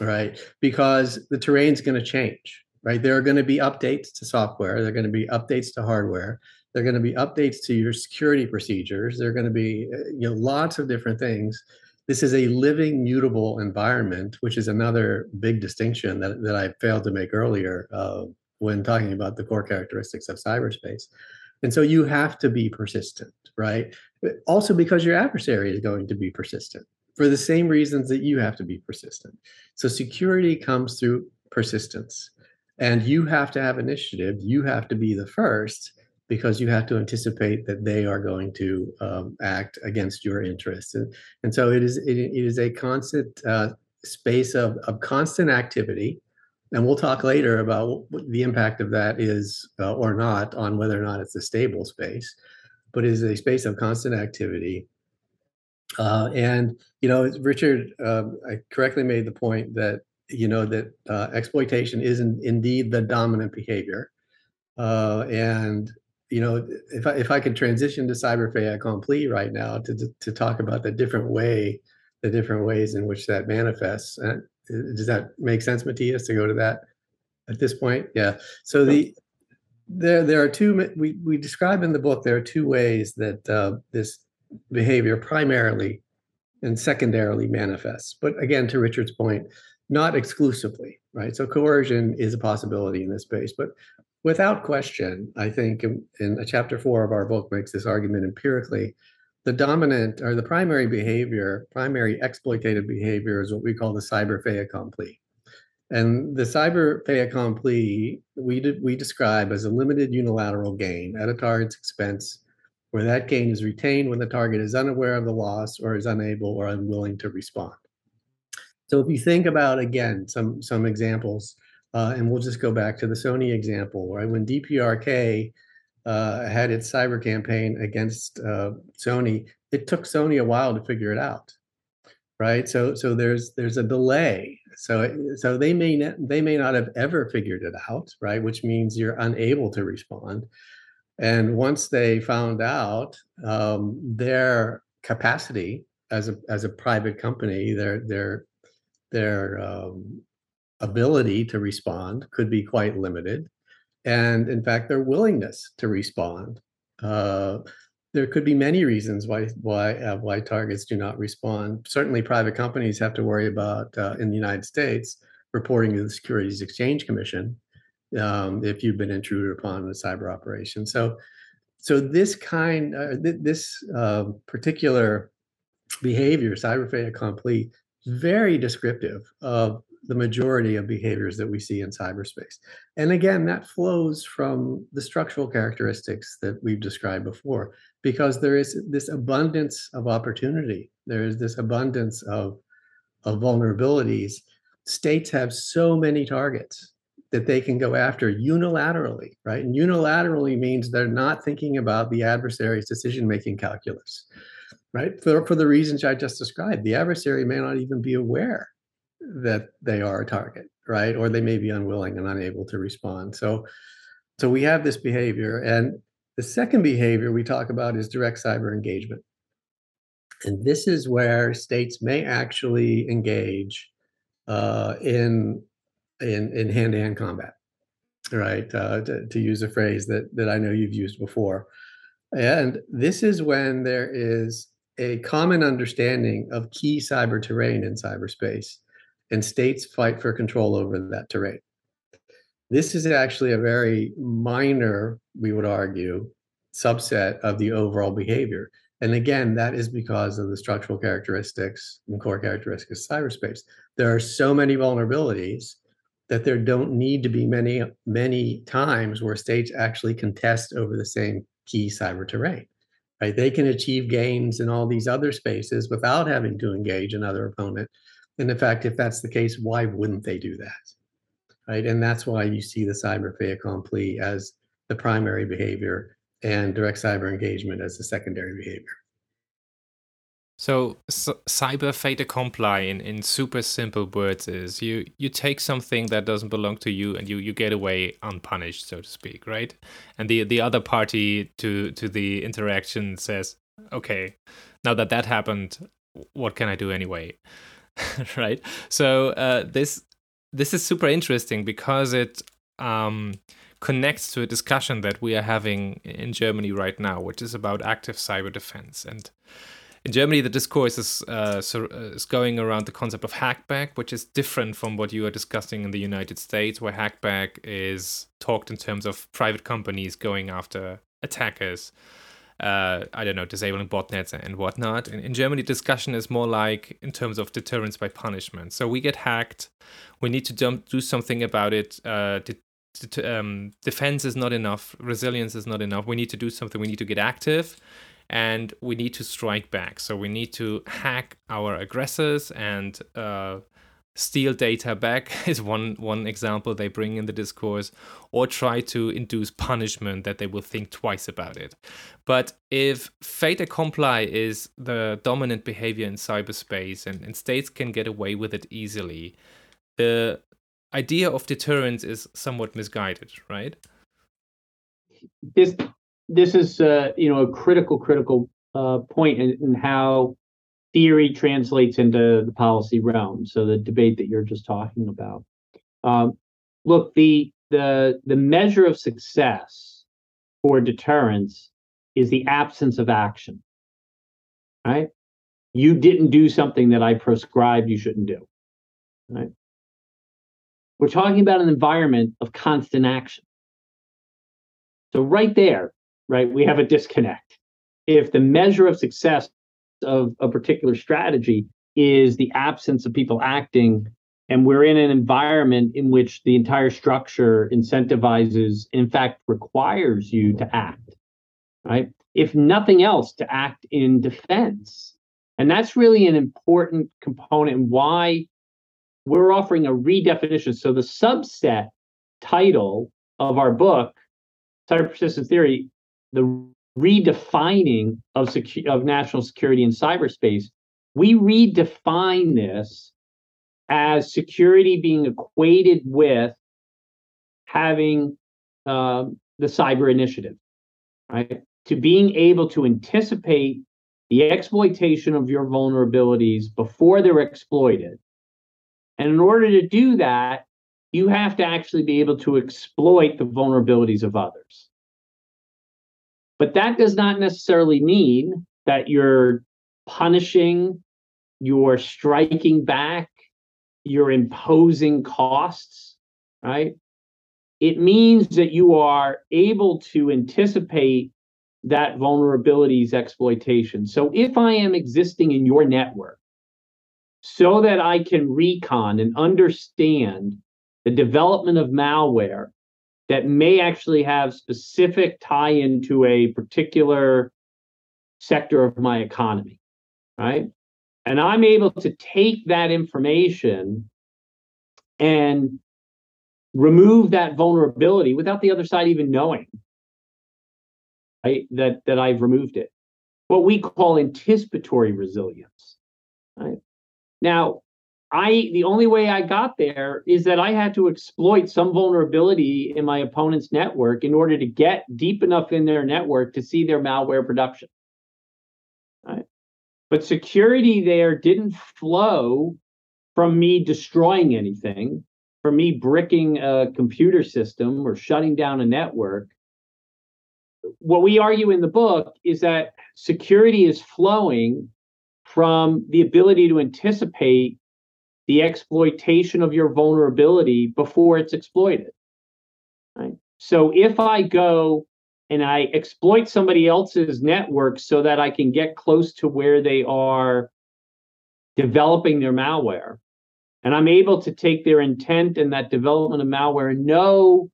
right? Because the terrain's going to change right? There are going to be updates to software. There are going to be updates to hardware. There are going to be updates to your security procedures. There are going to be uh, you know lots of different things. This is a living, mutable environment, which is another big distinction that, that I failed to make earlier uh, when talking about the core characteristics of cyberspace. And so you have to be persistent, right? Also because your adversary is going to be persistent for the same reasons that you have to be persistent. So security comes through persistence and you have to have initiative you have to be the first because you have to anticipate that they are going to um, act against your interests. And, and so it is it, it is a constant uh, space of, of constant activity. And we'll talk later about the impact of that is uh, or not on whether or not it's a stable space but it is a space of constant activity. Uh, and you know richard um, i correctly made the point that you know that uh, exploitation is in, indeed the dominant behavior. Uh, and you know if I, if I could transition to cyber fait accompli right now to, to, to talk about the different way the different ways in which that manifests. Uh, does that make sense, Matthias, to go to that at this point? Yeah. So the there there are two we we describe in the book there are two ways that uh, this behavior primarily and secondarily manifests. But again, to Richard's point, not exclusively, right? So coercion is a possibility in this space, but without question, I think in, in chapter four of our book makes this argument empirically the dominant or the primary behavior, primary exploitative behavior is what we call the cyber fait accompli. And the cyber fait accompli we, we describe as a limited unilateral gain at a target's expense, where that gain is retained when the target is unaware of the loss or is unable or unwilling to respond. So if you think about again some some examples, uh, and we'll just go back to the Sony example, right? When DPRK uh, had its cyber campaign against uh, Sony, it took Sony a while to figure it out, right? So so there's there's a delay. So so they may not, they may not have ever figured it out, right? Which means you're unable to respond. And once they found out, um, their capacity as a as a private company, their their their um, ability to respond could be quite limited and in fact their willingness to respond uh, there could be many reasons why why uh, why targets do not respond. Certainly private companies have to worry about uh, in the united states reporting to the securities exchange commission um, if you've been intruded upon in a cyber operation. So so this kind uh, th- this uh, particular behavior cyber fait accompli very descriptive of the majority of behaviors that we see in cyberspace. And again, that flows from the structural characteristics that we've described before, because there is this abundance of opportunity. There is this abundance of, of vulnerabilities. States have so many targets that they can go after unilaterally, right? And unilaterally means they're not thinking about the adversary's decision making calculus, right? For, for the reasons I just described, the adversary may not even be aware that they are a target, right? Or they may be unwilling and unable to respond. So, so we have this behavior, and the second behavior we talk about is direct cyber engagement, and this is where states may actually engage uh, in in in hand to hand combat, right? Uh, to, to use a phrase that that I know you've used before, and this is when there is a common understanding of key cyber terrain in cyberspace and states fight for control over that terrain. This is actually a very minor, we would argue, subset of the overall behavior. And again, that is because of the structural characteristics and core characteristics of cyberspace. There are so many vulnerabilities that there don't need to be many, many times where states actually contest over the same key cyber terrain. Right? They can achieve gains in all these other spaces without having to engage another opponent and in fact, if that's the case, why wouldn't they do that? Right. And that's why you see the cyber fait accompli as the primary behavior and direct cyber engagement as the secondary behavior. So, cyber fait accompli in, in super simple words is you you take something that doesn't belong to you and you, you get away unpunished, so to speak, right? And the the other party to to the interaction says, okay, now that that happened, what can I do anyway? right? So uh, this this is super interesting because it um, connects to a discussion that we are having in Germany right now, which is about active cyber defense. And in Germany, the discourse is uh, uh, is going around the concept of hackback, which is different from what you are discussing in the United States, where hackback is talked in terms of private companies going after attackers uh, I don't know, disabling botnets and whatnot. In, in Germany, discussion is more like in terms of deterrence by punishment. So we get hacked, we need to dump, do something about it. Uh, um, defense is not enough, resilience is not enough. We need to do something. We need to get active, and we need to strike back. So we need to hack our aggressors and uh, steal data back is one one example they bring in the discourse or try to induce punishment that they will think twice about it. But if fait accompli is the dominant behavior in cyberspace and, and states can get away with it easily the idea of deterrence is somewhat misguided right? This this is uh, you know a critical critical uh, point in, in how theory translates into the policy realm. So the debate that you're just talking about. Um, look, the the the measure of success for deterrence is the absence of action. Right? You didn't do something that I prescribed you shouldn't do. Right? We're talking about an environment of constant action. So right there, right, we have a disconnect. If the measure of success of a particular strategy is the absence of people acting. And we're in an environment in which the entire structure incentivizes in fact requires you to act right? If nothing else to act in defense. And that's really an important component and why we're offering a redefinition. So the subset title of our book cyber persistence theory the redefining of, secu- of national security in cyberspace, we redefine this as security being equated with having um, the cyber initiative, right? To being able to anticipate the exploitation of your vulnerabilities before they're exploited. And in order to do that, you have to actually be able to exploit the vulnerabilities of others. But that does not necessarily mean that you're punishing, you're striking back, you're imposing costs, right? It means that you are able to anticipate that vulnerability's exploitation. So if I am existing in your network so that I can recon and understand the development of malware that may actually have specific tie into a particular sector of my economy, right? And I'm able to take that information and remove that vulnerability without the other side even knowing right, that, that I've removed it. What we call anticipatory resilience. Right? Now, I the only way I got there is that I had to exploit some vulnerability in my opponent's network in order to get deep enough in their network to see their malware production. Right? But security there didn't flow from me destroying anything, from me bricking a computer system or shutting down a network. What we argue in the book is that security is flowing from the ability to anticipate the exploitation of your vulnerability before it's exploited. Right? So if I go and I exploit somebody else's network so that I can get close to where they are developing their malware, and I'm able to take their intent and that development of malware and know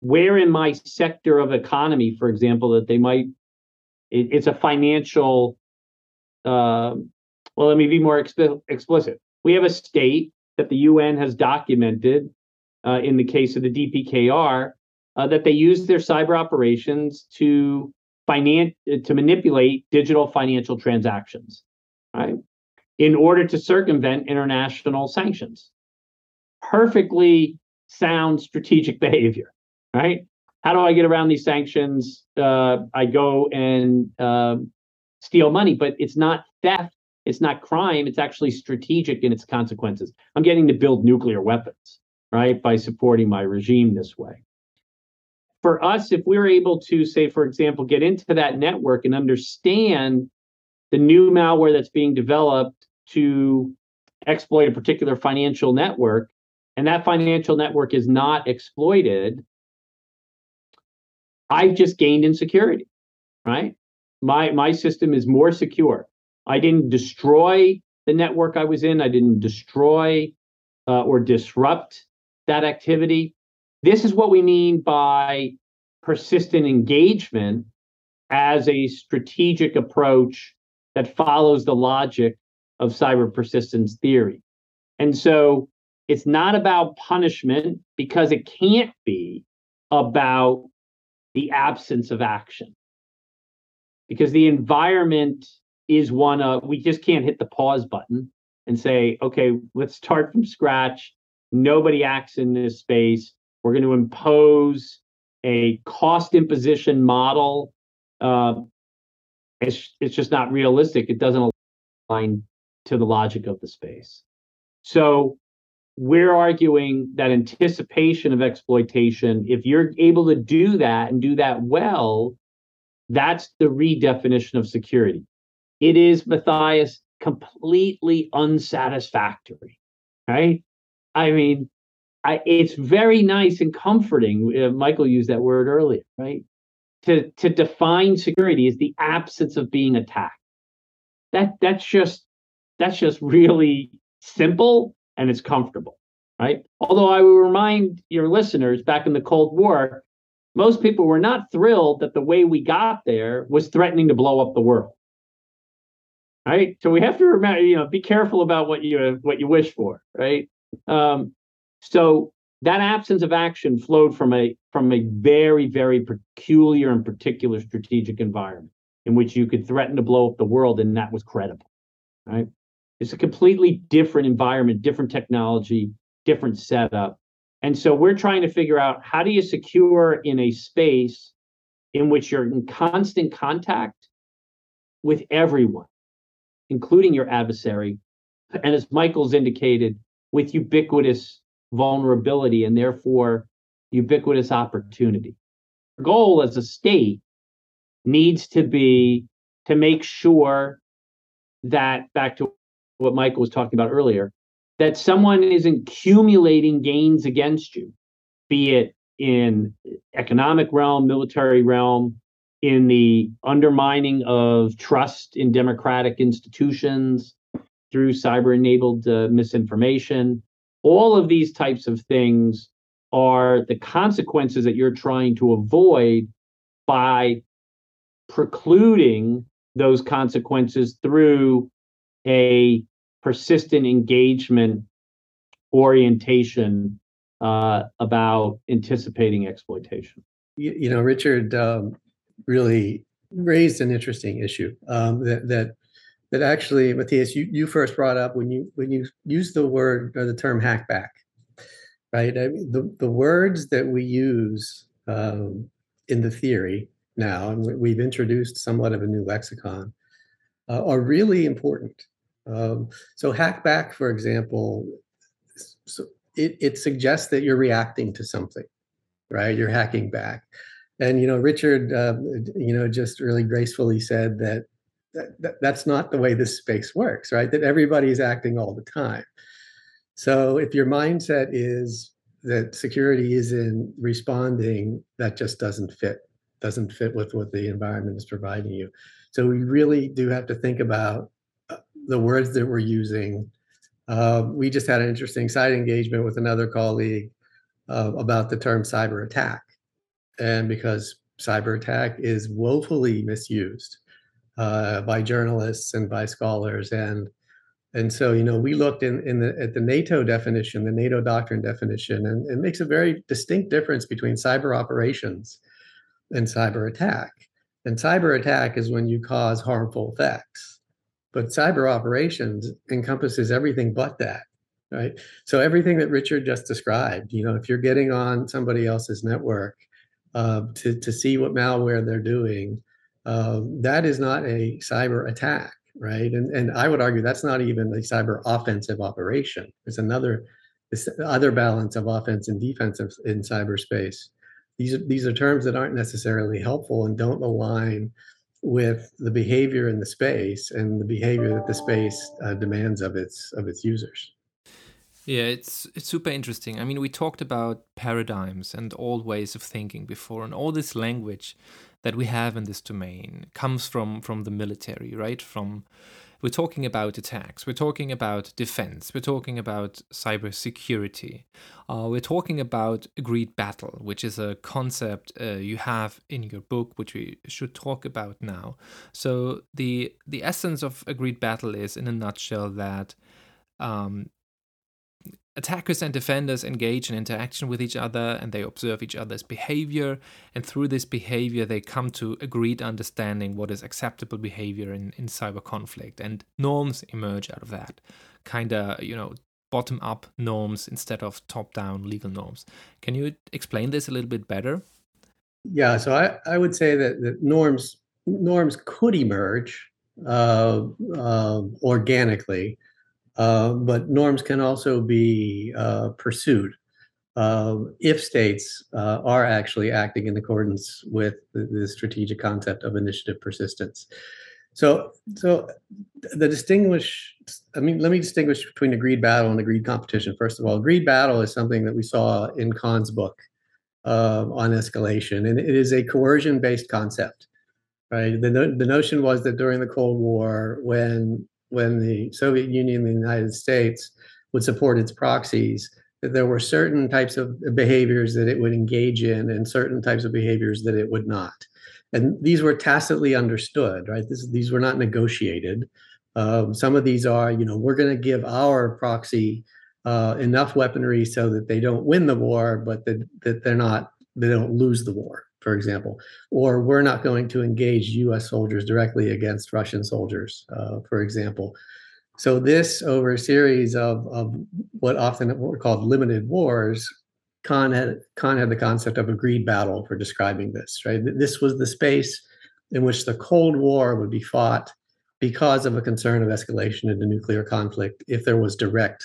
where in my sector of economy, for example, that they might, it, it's a financial, uh, well, let me be more exp- explicit. We have a state that the UN has documented uh, in the case of the DPKR uh, that they use their cyber operations to finance to manipulate digital financial transactions, right? In order to circumvent international sanctions. Perfectly sound strategic behavior, right? How do I get around these sanctions? Uh, I go and uh, steal money, but it's not theft it's not crime, it's actually strategic in its consequences. I'm getting to build nuclear weapons, right, by supporting my regime this way. For us, if we're able to, say, for example, get into that network and understand the new malware that's being developed to exploit a particular financial network, and that financial network is not exploited, I've just gained in security, right? My my system is more secure. I didn't destroy the network I was in. I didn't destroy uh, or disrupt that activity. This is what we mean by persistent engagement as a strategic approach that follows the logic of cyber persistence theory. And so it's not about punishment because it can't be about the absence of action. Because the environment is one of we just can't hit the pause button and say, okay, let's start from scratch. Nobody acts in this space. We're going to impose a cost imposition model. Uh, it's it's just not realistic. It doesn't aligned to the logic of the space. So we're arguing that anticipation of exploitation, if you're able to do that and do that well, that's the redefinition of security. It is, Matthias, completely unsatisfactory, right? I mean, I, it's very nice and comforting. Uh, Michael used that word earlier, right? To to define security is the absence of being attacked. That that's just that's just really simple and it's comfortable, right? Although I will remind your listeners, back in the Cold War, most people were not thrilled that the way we got there was threatening to blow up the world. Right. So we have to remember, you know, be careful about what you what you wish for, right? Um, so that absence of action flowed from a from a very, very peculiar and particular strategic environment in which you could threaten to blow up the world, and that was credible. Right. It's a completely different environment, different technology, different setup. And so we're trying to figure out how do you secure in a space in which you're in constant contact with everyone, including your adversary. And as Michael's indicated, with ubiquitous vulnerability and therefore ubiquitous opportunity. Our goal as a state needs to be to make sure that, back to what Michael was talking about earlier, that someone isn't accumulating gains against you, be it in economic realm, military realm, in the undermining of trust in democratic institutions through cyber enabled uh, misinformation. All of these types of things are the consequences that you're trying to avoid by precluding those consequences through a persistent engagement orientation uh, about anticipating exploitation. You, you know, Richard um, really raised an interesting issue um, that that that actually, Matthias, you, you first brought up when you when you used the word or the term hackback, right? I mean, the the words that we use um, in the theory now, and we've introduced somewhat of a new lexicon, uh, are really important. Um, so hackback, for example, so it, it suggests that you're reacting to something, right? You're hacking back. And, you know, Richard, uh, you know, just really gracefully said that, that, that that's not the way this space works, right? That everybody's acting all the time. So if your mindset is that security is in responding, that just doesn't fit, doesn't fit with what the environment is providing you. So we really do have to think about the words that we're using. Uh, we just had an interesting side engagement with another colleague uh, about the term cyber attack. And because cyber attack is woefully misused uh, by journalists and by scholars. And and so, you know, we looked in, in the, at the NATO definition, the NATO doctrine definition, and it makes a very distinct difference between cyber operations and cyber attack. And cyber attack is when you cause harmful effects but cyber operations encompasses everything but that, right? So everything that Richard just described, you know, if you're getting on somebody else's network uh, to to see what malware they're doing, uh, that is not a cyber attack, right? And and I would argue that's not even a cyber offensive operation. It's another this other balance of offense and defense in cyberspace. These are, these are terms that aren't necessarily helpful and don't align with the behavior in the space and the behavior that the space uh, demands of its of its users. Yeah, it's it's super interesting. I mean, we talked about paradigms and old ways of thinking before, and all this language that we have in this domain comes from from the military, right? From we're talking about attacks, we're talking about defense, we're talking about cybersecurity, uh, we're talking about agreed battle, which is a concept uh, you have in your book, which we should talk about now. So the the essence of agreed battle is, in a nutshell, that um, Attackers and defenders engage in interaction with each other and they observe each other's behavior, and through this behavior, they come to agreed understanding what is acceptable behavior in, in cyber conflict, and norms emerge out of that. Kind of, you know, bottom up norms instead of top down legal norms. Can you explain this a little bit better? Yeah, so I, I would say that, that norms norms could emerge uh, uh, organically, but norms can also be uh, pursued uh, if states uh, are actually acting in accordance with the, the, strategic concept of initiative persistence. So, so the distinguish, I mean, let me distinguish between agreed battle and agreed competition. First of all, agreed battle is something that we saw in Kahn's book uh, on escalation, and it is a coercion-based concept, right? The, no, the notion was that during the Cold War, when when the Soviet Union and the United States would support its proxies, that there were certain types of behaviors that it would engage in and certain types of behaviors that it would not. And these were tacitly understood, right? This, these were not negotiated. Um, some of these are, you know, we're going to give our proxy uh, enough weaponry so that they don't win the war, but that, that they're not, they don't lose the war, for example. Or we're not going to engage US soldiers directly against Russian soldiers, uh, for example. So this over a series of, of what often were called limited wars, Kahn had had the concept of agreed battle for describing this, right? This was the space in which the Cold War would be fought because of a concern of escalation into nuclear conflict if there was direct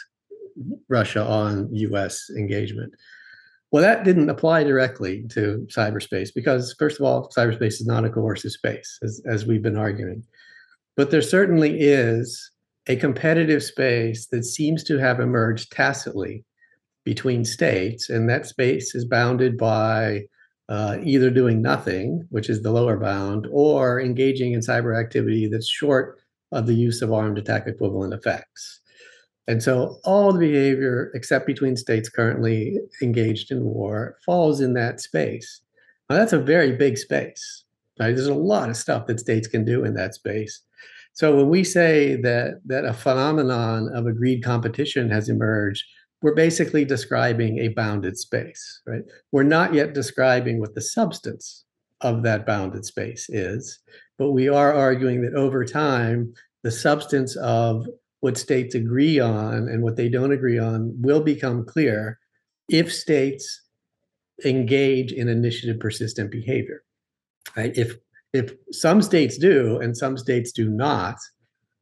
Russia on US engagement. Well, that didn't apply directly to cyberspace because, first of all, cyberspace is not a coercive space, as, as we've been arguing. But there certainly is a competitive space that seems to have emerged tacitly between states, and that space is bounded by uh, either doing nothing, which is the lower bound, or engaging in cyber activity that's short of the use of armed attack equivalent effects. And so all the behavior, except between states currently engaged in war, falls in that space. Now, that's a very big space. Right? There's a lot of stuff that states can do in that space. So when we say that that a phenomenon of agreed competition has emerged, we're basically describing a bounded space, right? We're not yet describing what the substance of that bounded space is, but we are arguing that over time, the substance of what states agree on and what they don't agree on will become clear if states engage in initiative persistent behavior. Right? If if some states do and some states do not,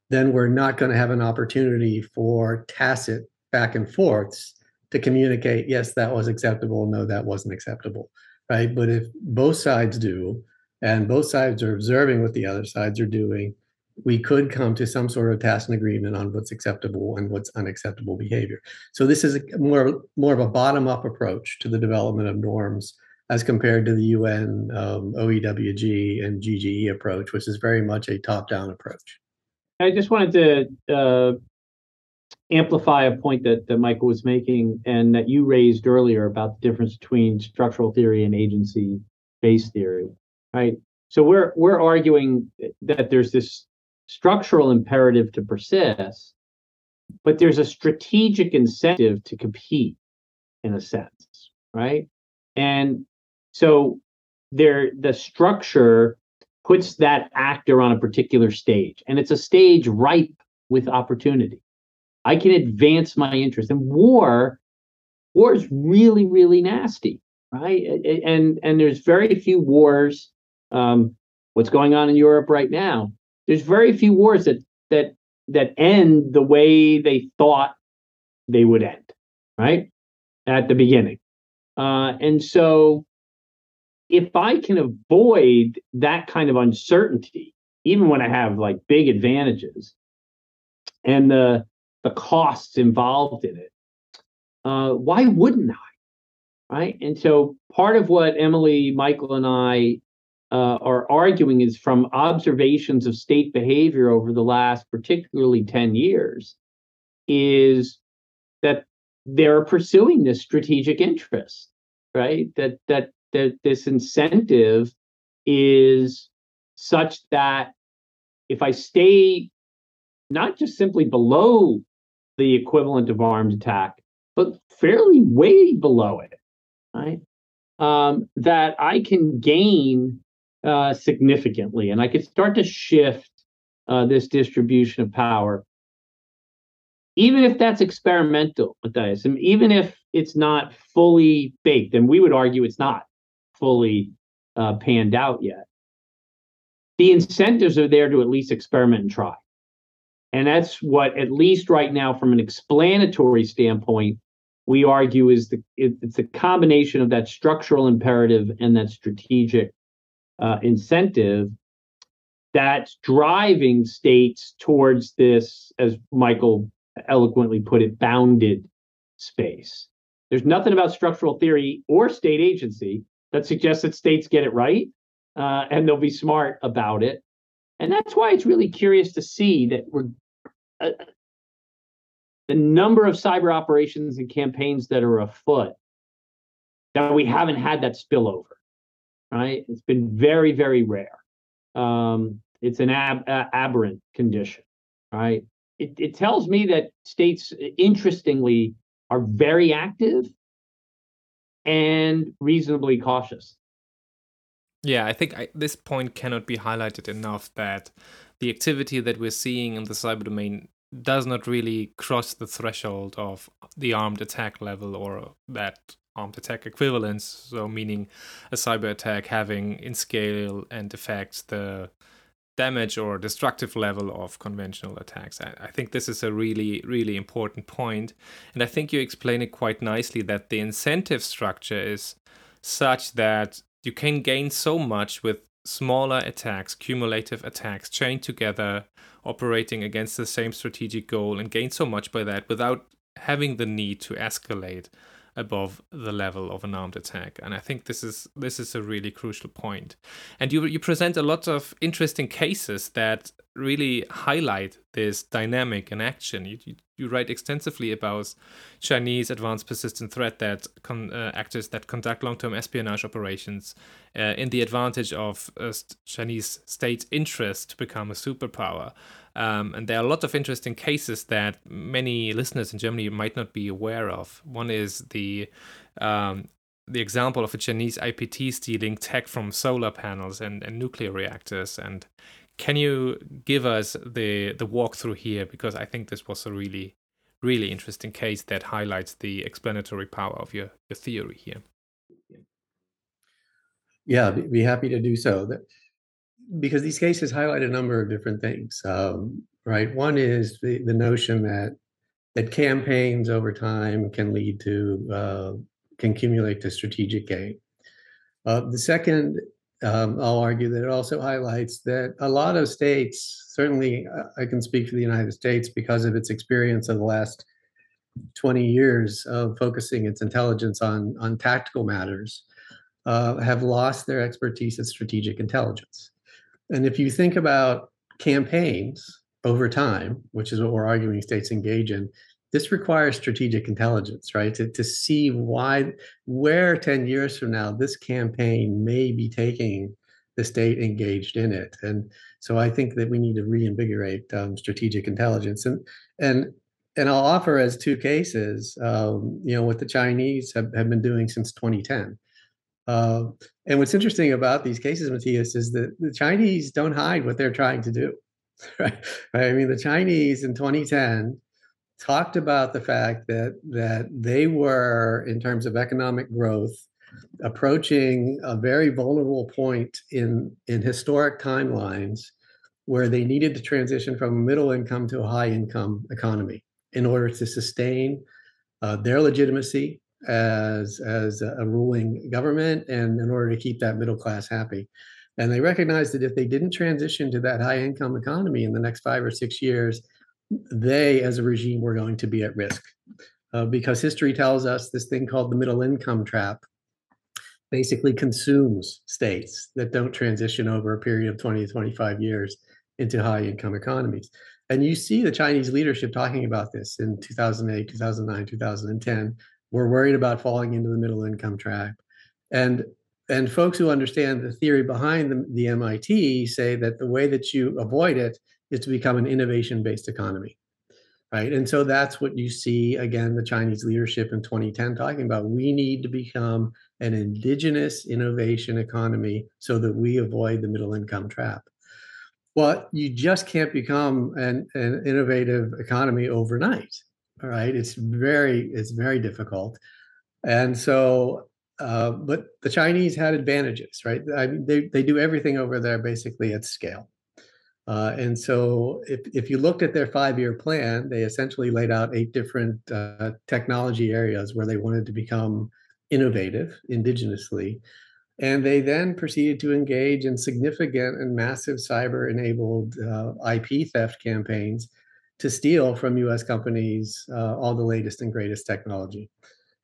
then we're not going to have an opportunity for tacit back and forths to communicate, yes, that was acceptable, no, that wasn't acceptable, right? But if both sides do, and both sides are observing what the other sides are doing, we could come to some sort of tacit agreement on what's acceptable and what's unacceptable behavior. So this is a more more of a bottom up approach to the development of norms as compared to the UN um, OEWG and GGE approach, which is very much a top-down approach. I just wanted to uh, amplify a point that, that Michael was making and that you raised earlier about the difference between structural theory and agency-based theory, right? So we're we're arguing that there's this structural imperative to persist, but there's a strategic incentive to compete in a sense, right? And so there the structure puts that actor on a particular stage and it's a stage ripe with opportunity. I can advance my interest. And war, war is really, really nasty, right? And and there's very few wars. Um, what's going on in Europe right now? There's very few wars that that that end the way they thought they would end, right? At the beginning. Uh, and so if I can avoid that kind of uncertainty, even when I have like big advantages and the the costs involved in it, uh, why wouldn't I? Right. And so part of what Emily, Michael, and I uh, are arguing is from observations of state behavior over the last particularly 10 years is that they're pursuing this strategic interest right that that that this incentive is such that if I stay not just simply below the equivalent of armed attack, but fairly way below it, right? Um, that I can gain uh, significantly, and I could start to shift uh, this distribution of power, even if that's experimental, Matthias, and even if it's not fully baked, and we would argue it's not fully uh, panned out yet. the incentives are there to at least experiment and try. And that's what, at least right now, from an explanatory standpoint, we argue is the it, it's a combination of that structural imperative and that strategic uh, incentive that's driving states towards this, as Michael eloquently put it, bounded space. There's nothing about structural theory or state agency that suggests that states get it right uh, and they'll be smart about it. And that's why it's really curious to see that we're uh, the number of cyber operations and campaigns that are afoot that we haven't had that spillover. Right? It's been very, very rare. Um, it's an ab- aberrant condition. Right? It, it tells me that states, interestingly, are very active and reasonably cautious. Yeah, I think I, this point cannot be highlighted enough that the activity that we're seeing in the cyber domain does not really cross the threshold of the armed attack level or that armed attack equivalence. So, meaning a cyber attack having in scale and effect the damage or destructive level of conventional attacks. I, I, think this is a really, really important point. And I think you explain it quite nicely that the incentive structure is such that you can gain so much with smaller attacks, cumulative attacks chained together, operating against the same strategic goal, and gain so much by that without having the need to escalate above the level of an armed attack. And I think this is this is a really crucial point. And you you present a lot of interesting cases that really highlight this dynamic in action. You, you, you write extensively about Chinese advanced persistent threat that con, uh, actors that conduct long-term espionage operations uh, in the advantage of uh, Chinese state interest to become a superpower. Um, and there are a lot of interesting cases that many listeners in Germany might not be aware of. One is the um, the example of a Chinese APT stealing tech from solar panels and, and nuclear reactors and can you give us the the walkthrough here? Because I think this was a really really interesting case that highlights the explanatory power of your, your theory here. Yeah, be, happy to do so. Because these cases highlight a number of different things. Um, right, one is the, the notion that that campaigns over time can lead to uh, can accumulate to strategic gain. Uh, the second um, I'll argue that it also highlights that a lot of states, certainly uh, I can speak for the United States because of its experience of the last 20 years of focusing its intelligence on, on tactical matters, uh, have lost their expertise in strategic intelligence. And if you think about campaigns over time, which is what we're arguing states engage in, this requires strategic intelligence, right? To, to see why, where 10 years from now, this campaign may be taking the state engaged in it. And so I think that we need to reinvigorate um, strategic intelligence. And, and, and I'll offer as two cases, um, you know, what the Chinese have, have been doing since 2010. Uh, and what's interesting about these cases, Matthias, is that the Chinese don't hide what they're trying to do. Right? I mean, the Chinese in 2010 talked about the fact that that they were, in terms of economic growth, approaching a very vulnerable point in in historic timelines where they needed to transition from a middle income to a high income economy in order to sustain uh, their legitimacy as as a ruling government and in order to keep that middle class happy. And they recognized that if they didn't transition to that high income economy in the next five or six years they as a regime were going to be at risk. Uh, because history tells us this thing called the middle income trap basically consumes states that don't transition over a period of 20 to 25 years into high income economies. And you see the chinese leadership talking about this in 2008 2009 2010 we're worried about falling into the middle income trap. And and folks who understand the theory behind the, the mit say that the way that you avoid it is to become an innovation based economy right? And so that's what you see again the chinese leadership in 2010 talking about. We need to become an indigenous innovation economy so that we avoid the middle income trap. Well you just can't become an, an innovative economy overnight all right? It's very it's very difficult. And so uh, but the Chinese had advantages, right? I mean, they, they do everything over there basically at scale. Uh, and so if, if you looked at their five-year plan, they essentially laid out eight different uh, technology areas where they wanted to become innovative indigenously. And they then proceeded to engage in significant and massive cyber-enabled uh, IP theft campaigns to steal from US companies uh, all the latest and greatest technology.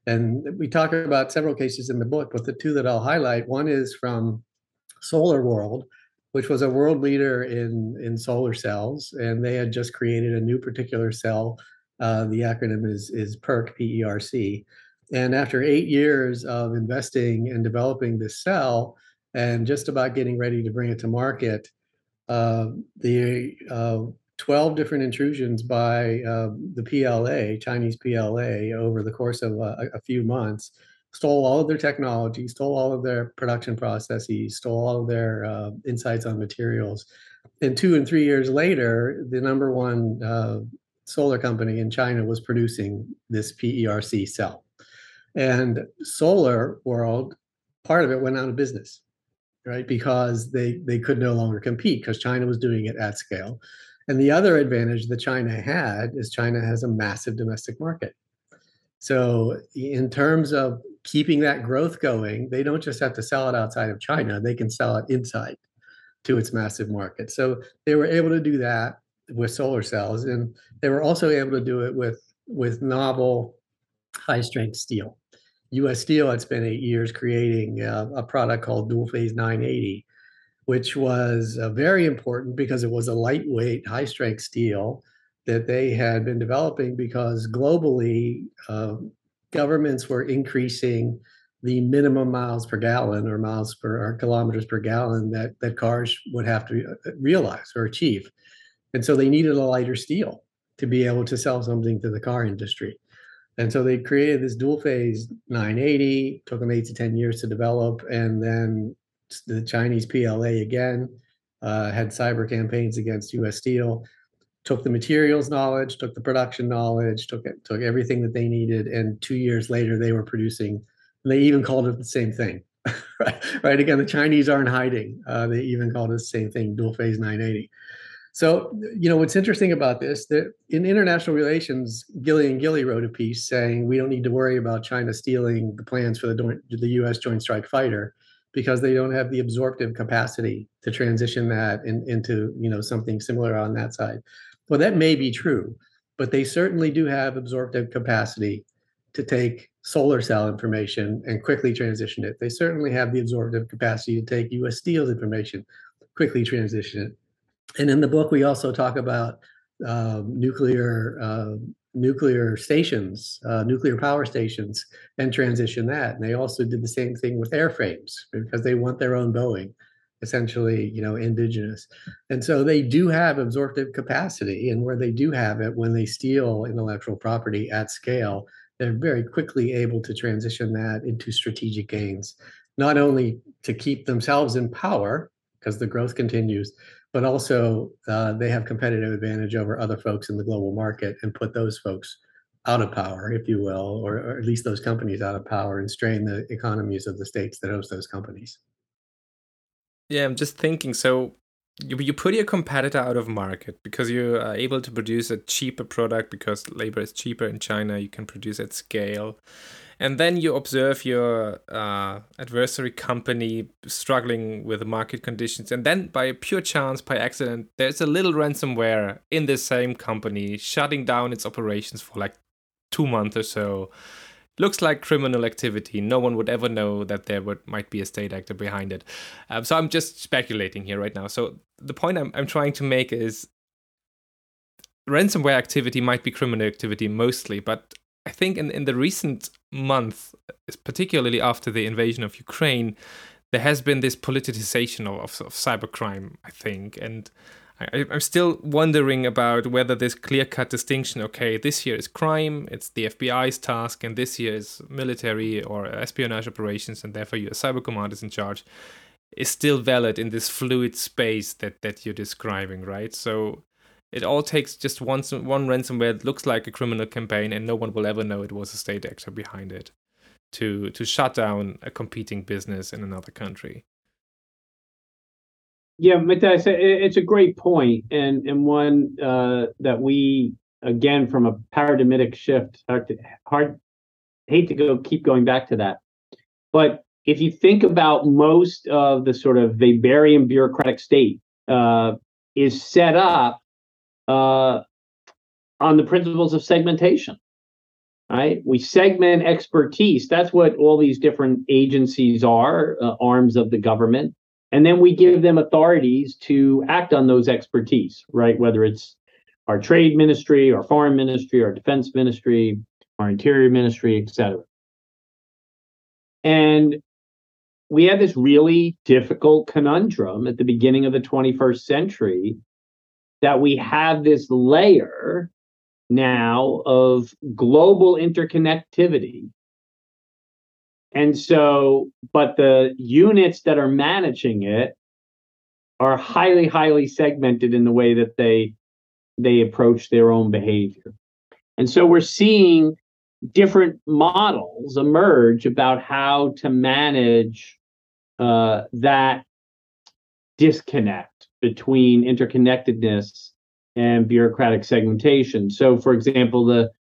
And we talk about several cases in the book, but the two that I'll highlight, one is from SolarWorld, which was a world leader in, in solar cells. And they had just created a new particular cell. Uh, the acronym is, is PERC, P-E-R-C. And after eight years of investing and developing this cell and just about getting ready to bring it to market, uh, the uh, 12 different intrusions by uh, the PLA, Chinese PLA, over the course of a, a, few months, stole all of their technology, stole all of their production processes, stole all of their uh, insights on materials. And two and three years later, the number one uh, solar company in China was producing this PERC cell. And SolarWorld, part of it went out of business, right? Because they, they could no longer compete because China was doing it at scale. And the other advantage that China had is China has a massive domestic market. So, in terms of keeping that growth going, they don't just have to sell it outside of China, they can sell it inside to its massive market. So, they were able to do that with solar cells, and they were also able to do it with, with novel high strength steel. US Steel had spent eight years creating a, a product called dual phase 980 which was uh, very important because it was a lightweight, high strength steel that they had been developing because globally uh, governments were increasing the minimum miles per gallon or miles per or kilometers per gallon that, that cars would have to uh, realize or achieve. And so they needed a lighter steel to be able to sell something to the car industry. And so they created this dual phase 980, took them eight to 10 years to develop, and then the Chinese PLA again uh, had cyber campaigns against U.S. Steel. Took the materials knowledge, took the production knowledge, took it, took everything that they needed, and two years later they were producing. they even called it the same thing, right? Right. Again, the Chinese aren't hiding. Uh, they even called it the same thing, dual phase 980. So, you know, what's interesting about this, that in international relations, Gilli and Gilli wrote a piece saying we don't need to worry about China stealing the plans for the, the U.S. Joint Strike Fighter because they don't have the absorptive capacity to transition that in, into you know something similar on that side. Well, that may be true, but they certainly do have absorptive capacity to take solar cell information and quickly transition it. They certainly have the absorptive capacity to take U.S. Steel's information, quickly transition it. And in the book, we also talk about uh, nuclear uh, nuclear stations, uh, nuclear power stations, and transition that. And they also did the same thing with airframes because they want their own Boeing, essentially, you know, indigenous. And so they do have absorptive capacity, and where they do have it, when they steal intellectual property at scale, they're very quickly able to transition that into strategic gains, not only to keep themselves in power because the growth continues, but also uh, they have competitive advantage over other folks in the global market and put those folks out of power, if you will, or, or, at least those companies out of power and strain the economies of the states that host those companies. Yeah, I'm just thinking. So you, you put your competitor out of market because you are able to produce a cheaper product because labor is cheaper in China. You can produce at scale and then you observe your uh, adversary company struggling with the market conditions and then by pure chance by accident there's a little ransomware in the same company shutting down its operations for like two months or so looks like criminal activity. No one would ever know that there would, might be a state actor behind it. Um, so i'm just speculating here right now. So the point I'm, I'm trying to make is ransomware activity might be criminal activity mostly but I think in, in the recent month, particularly after the invasion of Ukraine, there has been this politicization of, of, of cybercrime, I think. And I, am still wondering about whether this clear cut distinction okay, this year is crime, it's the FBI's task, and this year is military or espionage operations, and therefore your cyber command is in charge, is still valid in this fluid space that, that you're describing, right? So it all takes just one one ransomware that looks like a criminal campaign, and no one will ever know it was a state actor behind it. to to shut down a competing business in another country. Yeah, Matthias, it's a great point, and and one uh, that we again from a paradigmatic shift hard, to, hard hate to go keep going back to that, but if you think about most of the sort of Weberian bureaucratic state uh, is set up uh, on the principles of segmentation right? We segment expertise. That's what all these different agencies are uh, arms of the government and then we give them authorities to act on those expertise right whether it's our trade ministry our foreign ministry our defense ministry our interior ministry etc and we had this really difficult conundrum at the beginning of the 21st century that we have this layer now of global interconnectivity. And so, but the units that are managing it are highly, highly segmented in the way that they they approach their own behavior. And so we're seeing different models emerge about how to manage uh, that disconnect between interconnectedness and bureaucratic segmentation. So, for example, the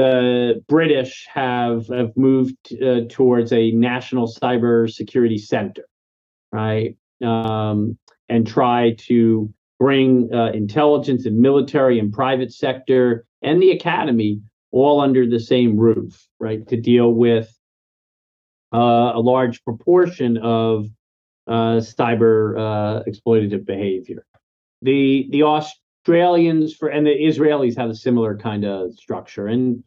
the British have have moved uh, towards a national cyber security center, right, um, and try to bring uh, intelligence and military and private sector and the academy all under the same roof, right, to deal with uh, a large proportion of uh, cyber uh, exploitative behavior. The the Australians for and the Israelis have a similar kind of structure, and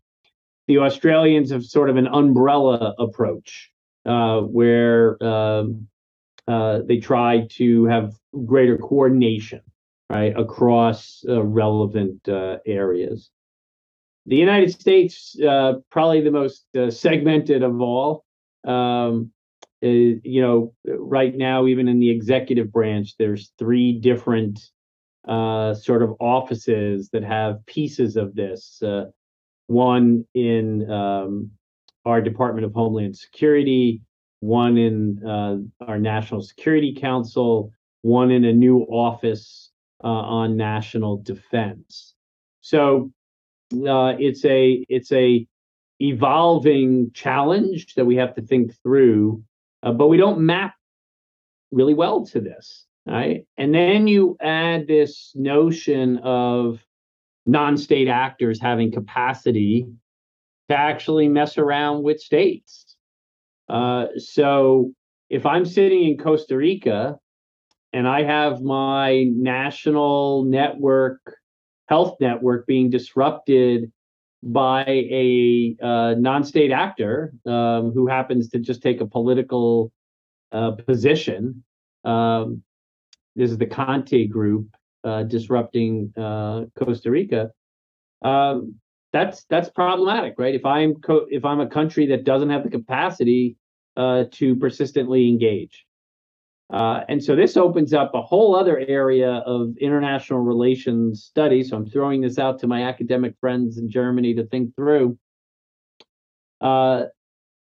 the Australians have sort of an umbrella approach uh, where um, uh, they try to have greater coordination right across uh, relevant uh, areas. The United States, uh, probably the most uh, segmented of all. Um, is, you know, right now, even in the executive branch, there's three different sort of offices that have pieces of this. One in um, our Department of Homeland Security, one in uh, our National Security Council, one in a new office uh, on national defense. So uh, it's a it's a evolving challenge that we have to think through uh, but we don't map really well to this, right? And then you add this notion of non-state actors having capacity to actually mess around with states. Uh, so if I'm sitting in Costa Rica and I have my national network, health network being disrupted by a uh, non-state actor um, who happens to just take a political uh, position. Um, this is the Conti group uh, disrupting uh, Costa Rica. Um, that's that's problematic, right? If I'm co- if I'm a country that doesn't have the capacity uh, to persistently engage, uh, and so this opens up a whole other area of international relations study. So I'm throwing this out to my academic friends in Germany to think through. Uh,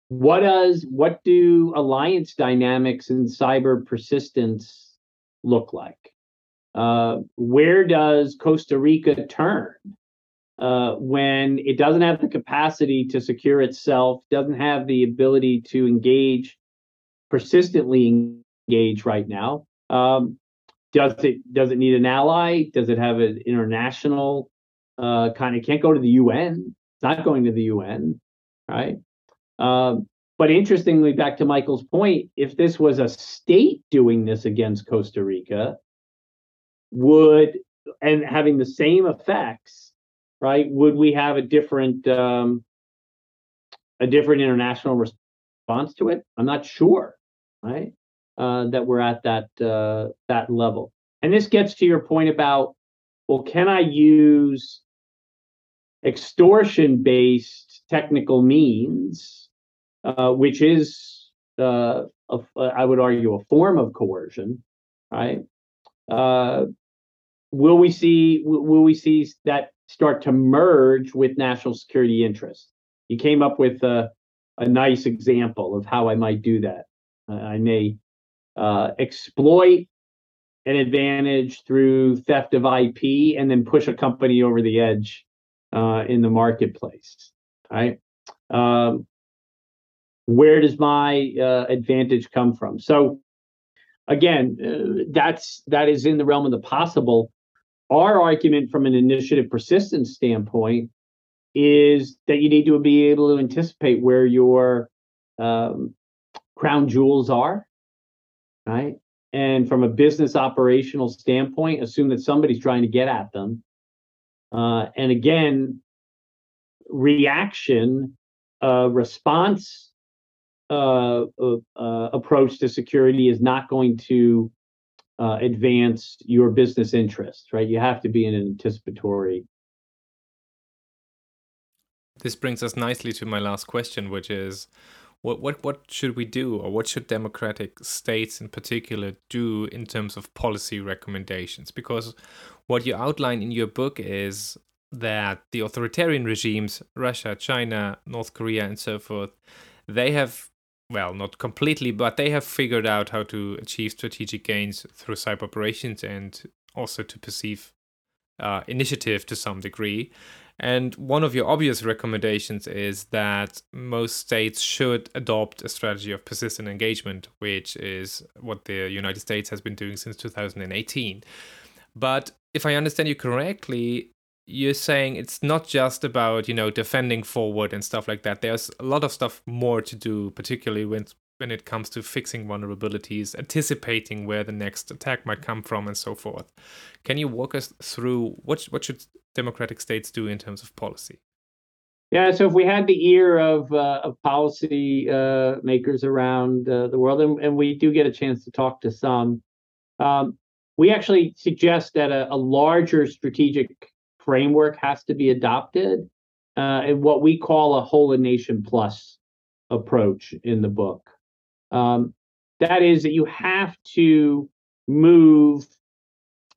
what does what do alliance dynamics and cyber persistence look like? Uh, where does Costa Rica turn uh, when it doesn't have the capacity to secure itself, doesn't have the ability to engage persistently engage right now. Um, does it does it need an ally? Does it have an international uh, kind of? Can't go to the UN. It's not going to the UN, right? Um, but interestingly, back to Michael's point, if this was a state doing this against Costa Rica, would and having the same effects, right? Would we have a different um, a different international response to it? I'm not sure, right? uh, that we're at that uh, that level. And this gets to your point about, well, can I use extortion based technical means, uh, which is, uh, a, I would argue, a form of coercion, right? Uh, will we see will we see that start to merge with national security interests? You came up with uh, a nice example of how I might do that. Uh, I may uh, exploit an advantage through theft of IP and then push a company over the edge uh, in the marketplace. Right? Um, where does my uh, advantage come from? So again, uh, that's that is in the realm of the possible. Our argument from an initiative persistence standpoint is that you need to be able to anticipate where your um, crown jewels are, right? And from a business operational standpoint, assume that somebody's trying to get at them. Uh, and again, reaction, uh, response uh, uh, uh, approach to security is not going to uh, advance your business interests, right? You have to be in an anticipatory. This brings us nicely to my last question, which is what what what should we do or what should democratic states in particular do in terms of policy recommendations because what you outline in your book is that the authoritarian regimes Russia, China, North Korea and so forth they have well, not completely, but they have figured out how to achieve strategic gains through cyber operations and also to perceive uh, initiative to some degree. And one of your obvious recommendations is that most states should adopt a strategy of persistent engagement, which is what the United States has been doing since 2018. But if I understand you correctly, you're saying it's not just about you know defending forward and stuff like that. There's a lot of stuff more to do particularly when when it comes to fixing vulnerabilities anticipating where the next attack might come from and so forth. Can you walk us through what what should democratic states do in terms of policy? Yeah so if we had the ear of uh, of policy uh, makers around uh, the world and, and, we do get a chance to talk to some um, we actually suggest that a, a larger strategic framework has to be adopted uh, and what we call a whole of nation plus approach in the book. Um, that is that you have to move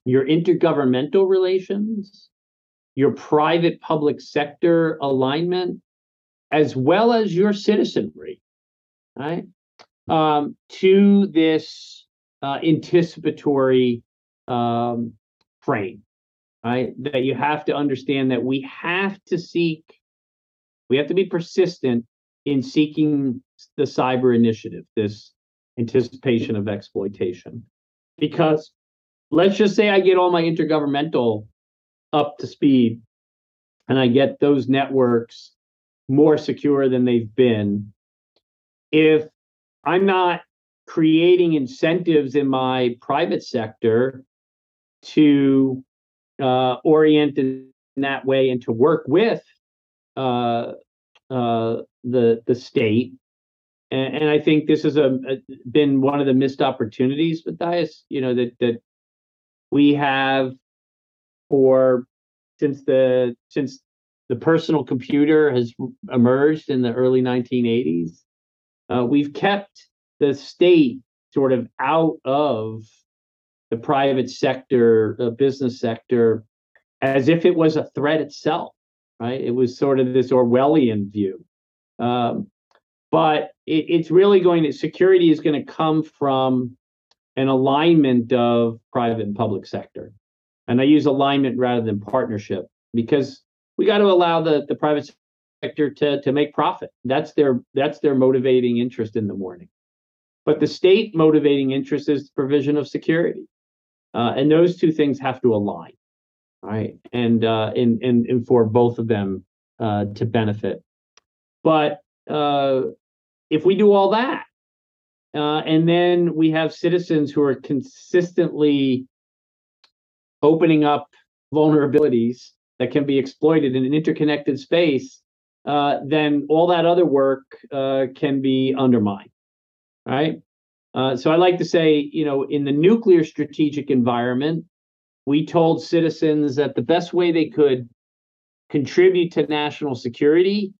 your intergovernmental relations, your private public sector alignment, as well as your citizenry, right, um, to this uh, anticipatory um, frame right? That you have to understand that we have to seek, we have to be persistent in seeking the cyber initiative, this anticipation of exploitation. Because let's just say I get all my intergovernmental up to speed and I get those networks more secure than they've been. If I'm not creating incentives in my private sector to uh, oriented in that way and to work with uh, uh, the the state. And, and, I think this has a, a, been one of the missed opportunities with Dias. You know that that we have for since the since the personal computer has emerged in the early 1980s, uh, we've kept the state sort of out of the private sector, the business sector, as if it was a threat itself, right? It was sort of this Orwellian view. Um, but it, it's really going to, security is going to come from an alignment of private and public sector. And I use alignment rather than partnership because we got to allow the, the private sector to, to make profit. That's their that's their motivating interest in the morning. But the state motivating interest is the provision of security. Uh, and those two things have to align, right? And uh, and, and and for both of them uh, to benefit. But uh, if we do all that, uh, and then we have citizens who are consistently opening up vulnerabilities that can be exploited in an interconnected space, uh, then all that other work uh, can be undermined, right? Uh, so I like to say, you know, in the nuclear strategic environment, we told citizens that the best way they could contribute to national security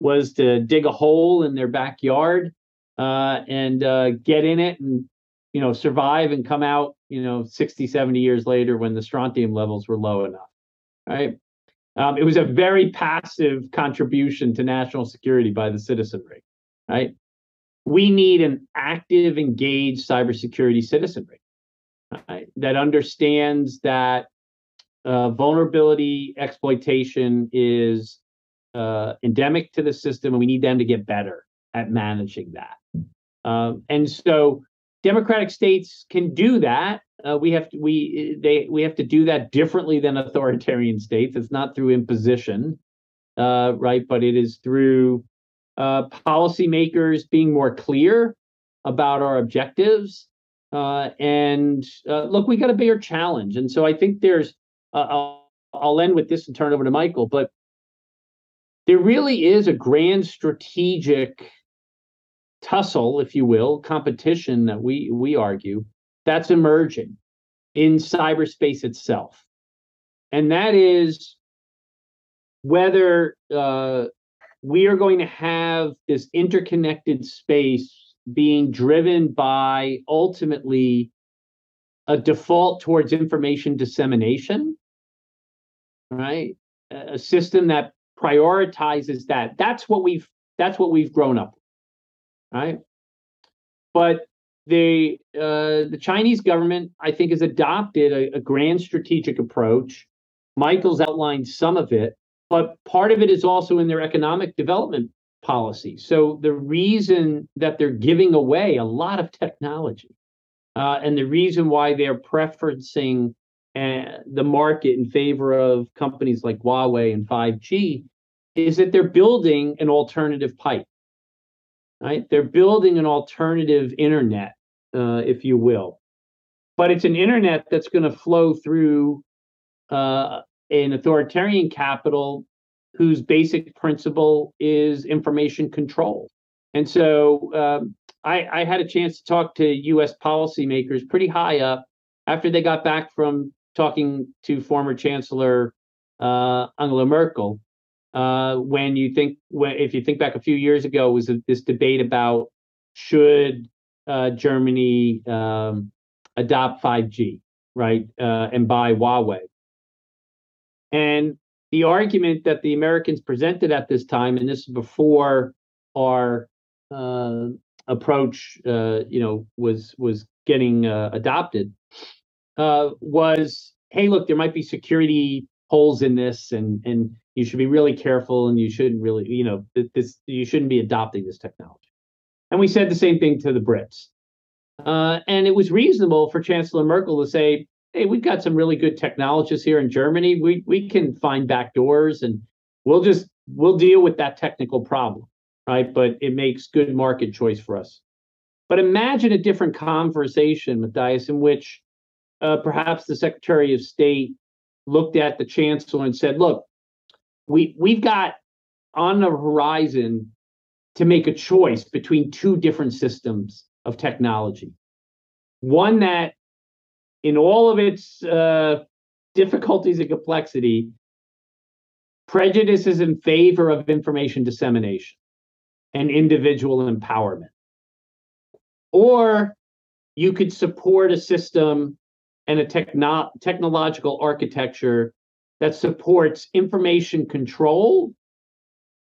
was to dig a hole in their backyard uh, and uh, get in it and you know survive and come out you know 60 70 years later when the strontium levels were low enough right um, it was a very passive contribution to national security by the citizenry right? We need an active, engaged cybersecurity citizenry right, that understands that uh, vulnerability exploitation is uh, endemic to the system, and we need them to get better at managing that. Um, and so, democratic states can do that. Uh, we have to we they we have to do that differently than authoritarian states. It's not through imposition, uh, right? But it is through uh, policymakers being more clear about our objectives. Uh, and uh, look, we got a bigger challenge, and so I think there's. Uh, I'll, I'll end with this and turn it over to Michael, but there really is a grand strategic tussle, if you will, competition that we we argue that's emerging in cyberspace itself, and that is whether uh, we are going to have this interconnected space being driven by ultimately a default towards information dissemination, right? A system that prioritizes that. That's what we've that's what we've grown up, right? But the uh, the Chinese government, I think, has adopted a, a grand strategic approach. Michael's outlined some of it, but part of it is also in their economic development policy. So the reason that they're giving away a lot of technology, uh, and the reason why they're preferencing uh, the market in favor of companies like Huawei and 5G is that they're building an alternative pipe, right? They're building an alternative internet, uh, if you will, but it's an internet that's going to flow through uh, an authoritarian capital whose basic principle is information control. And so um, I, I, had a chance to talk to U.S. policymakers pretty high up after they got back from talking to former Chancellor uh, Angela Merkel uh, when you think when if you think back a few years ago was this debate about should uh, Germany um, adopt 5G, right, uh, and buy Huawei. And the argument that the Americans presented at this time, and this is before our uh, approach, uh, you know, was was getting adopted, was, hey, look, there might be security holes in this, and and you should be really careful and you shouldn't really you know this you shouldn't be adopting this technology. And we said the same thing to the brits. Uh, and it was reasonable for chancellor merkel to say hey we've got some really good technologists here in germany. We we can find back doors and we'll just we'll deal with that technical problem right? But it makes good market choice for us. But imagine a different conversation matthias in which uh, perhaps the secretary of state looked at the chancellor and said look we we've got on the horizon to make a choice between two different systems of technology. One that, in all of its uh, difficulties and complexity, prejudices in favor of information dissemination and individual empowerment. Or you could support a system and a techno- technological architecture that supports information control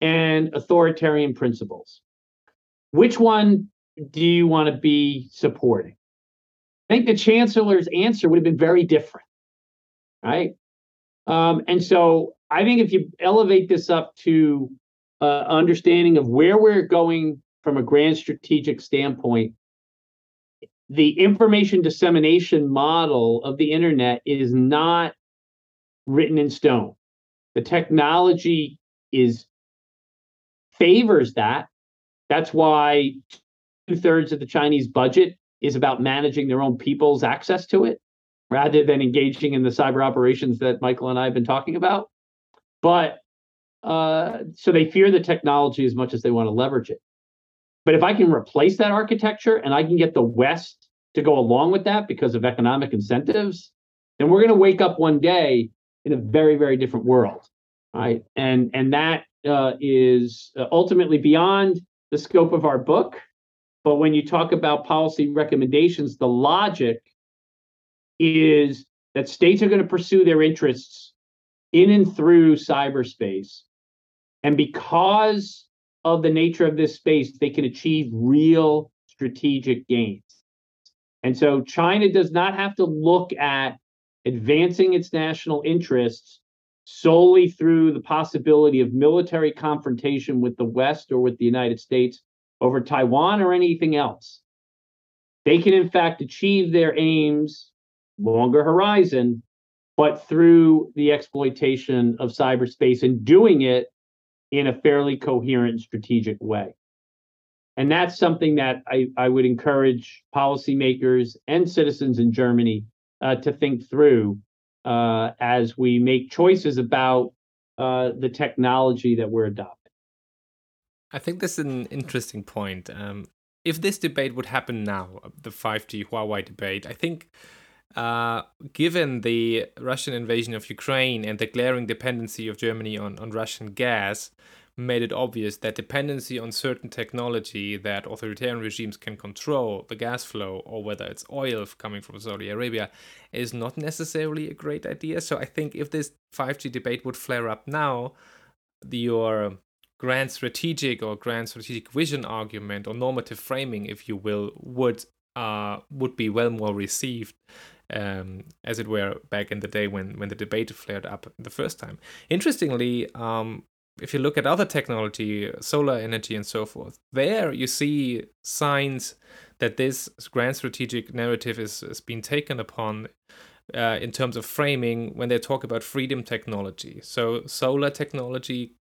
and authoritarian principles. Which one do you want to be supporting? I think the chancellor's answer would have been very different, right? Um, and so I think if you elevate this up to uh, understanding of where we're going from a grand strategic standpoint, the information dissemination model of the internet is not written in stone. The technology is favors that. That's why two thirds of the Chinese budget is about managing their own people's access to it rather than engaging in the cyber operations that Michael and I have been talking about. But uh, so they fear the technology as much as they want to leverage it. But if I can replace that architecture and I can get the West to go along with that because of economic incentives, then we're going to wake up one day in a very very different world right and and that uh, is uh, ultimately beyond the scope of our book but when you talk about policy recommendations the logic is that states are going to pursue their interests in and through cyberspace and because of the nature of this space, they can achieve real strategic gains. And so China does not have to look at advancing its national interests solely through the possibility of military confrontation with the West or with the United States over Taiwan or anything else. They can, in fact, achieve their aims, longer horizon, but through the exploitation of cyberspace and doing it in a fairly coherent strategic way. And that's something that I, I would encourage policymakers and citizens in Germany uh, to think through uh, as we make choices about uh, the technology that we're adopting. I think this is an interesting point. Um, if this debate would happen now, the 5G Huawei debate, I think uh, given the Russian invasion of Ukraine and the glaring dependency of Germany on, on Russian gas, made it obvious that dependency on certain technology that authoritarian regimes can control, the gas flow, or whether it's oil coming from Saudi Arabia, is not necessarily a great idea. So I think if this 5G debate would flare up now, the, your grand strategic or grand strategic vision argument or normative framing, if you will, would uh, would be well more received um, as it were back in the day when, when the debate flared up the first time. Interestingly, um, if you look at other technology, solar energy and so forth, there you see signs that this grand strategic narrative is, is being taken upon uh, in terms of framing when they talk about freedom technology. So solar technology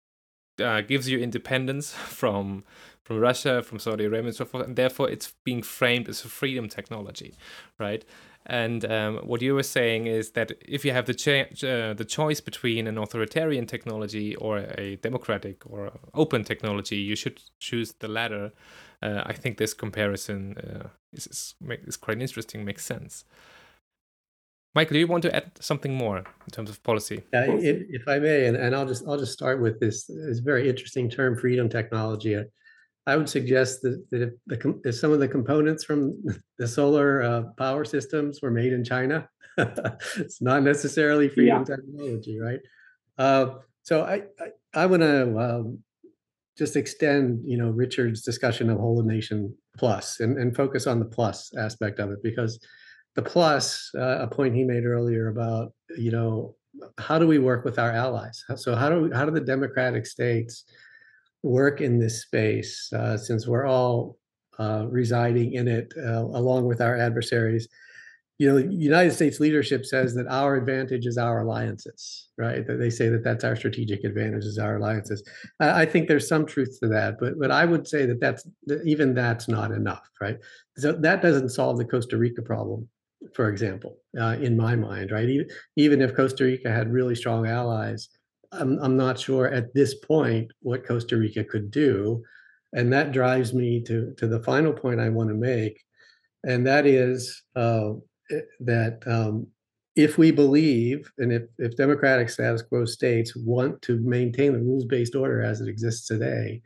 uh, gives you independence from from Russia, from Saudi Arabia, and so forth, and therefore it's being framed as a freedom technology, right? And um, what you were saying is that if you have the cha- uh, the choice between an authoritarian technology or a democratic or open technology, you should choose the latter. Uh, I think this comparison uh, is, is, is quite interesting, makes sense. Michael, do you want to add something more in terms of policy? Yeah, if, if I may, and, and I'll just I'll just start with this this very interesting term, freedom technology. I would suggest that, that if, the, if some of the components from the solar uh, power systems were made in China, it's not necessarily freedom yeah. technology, right? Uh, so I I, I want to um, just extend, you know, Richard's discussion of whole nation plus and, and focus on the plus aspect of it because the plus, uh, a point he made earlier about, you know, how do we work with our allies? So how do we, how do the democratic states work in this space uh, since we're all uh, residing in it uh, along with our adversaries. You know, United States leadership says that our advantage is our alliances, right? That they say that that's our strategic advantage is our alliances. I, I think there's some truth to that, but but I would say that that's that even that's not enough, right? So that doesn't solve the Costa Rica problem, for example, uh, in my mind, right? Even, even if Costa Rica had really strong allies, I'm, I'm not sure at this point what Costa Rica could do. And that drives me to, to the final point I want to make. And that is uh, eh, that um, if we believe, and if, if democratic status quo states want to maintain the rules based order as it exists today,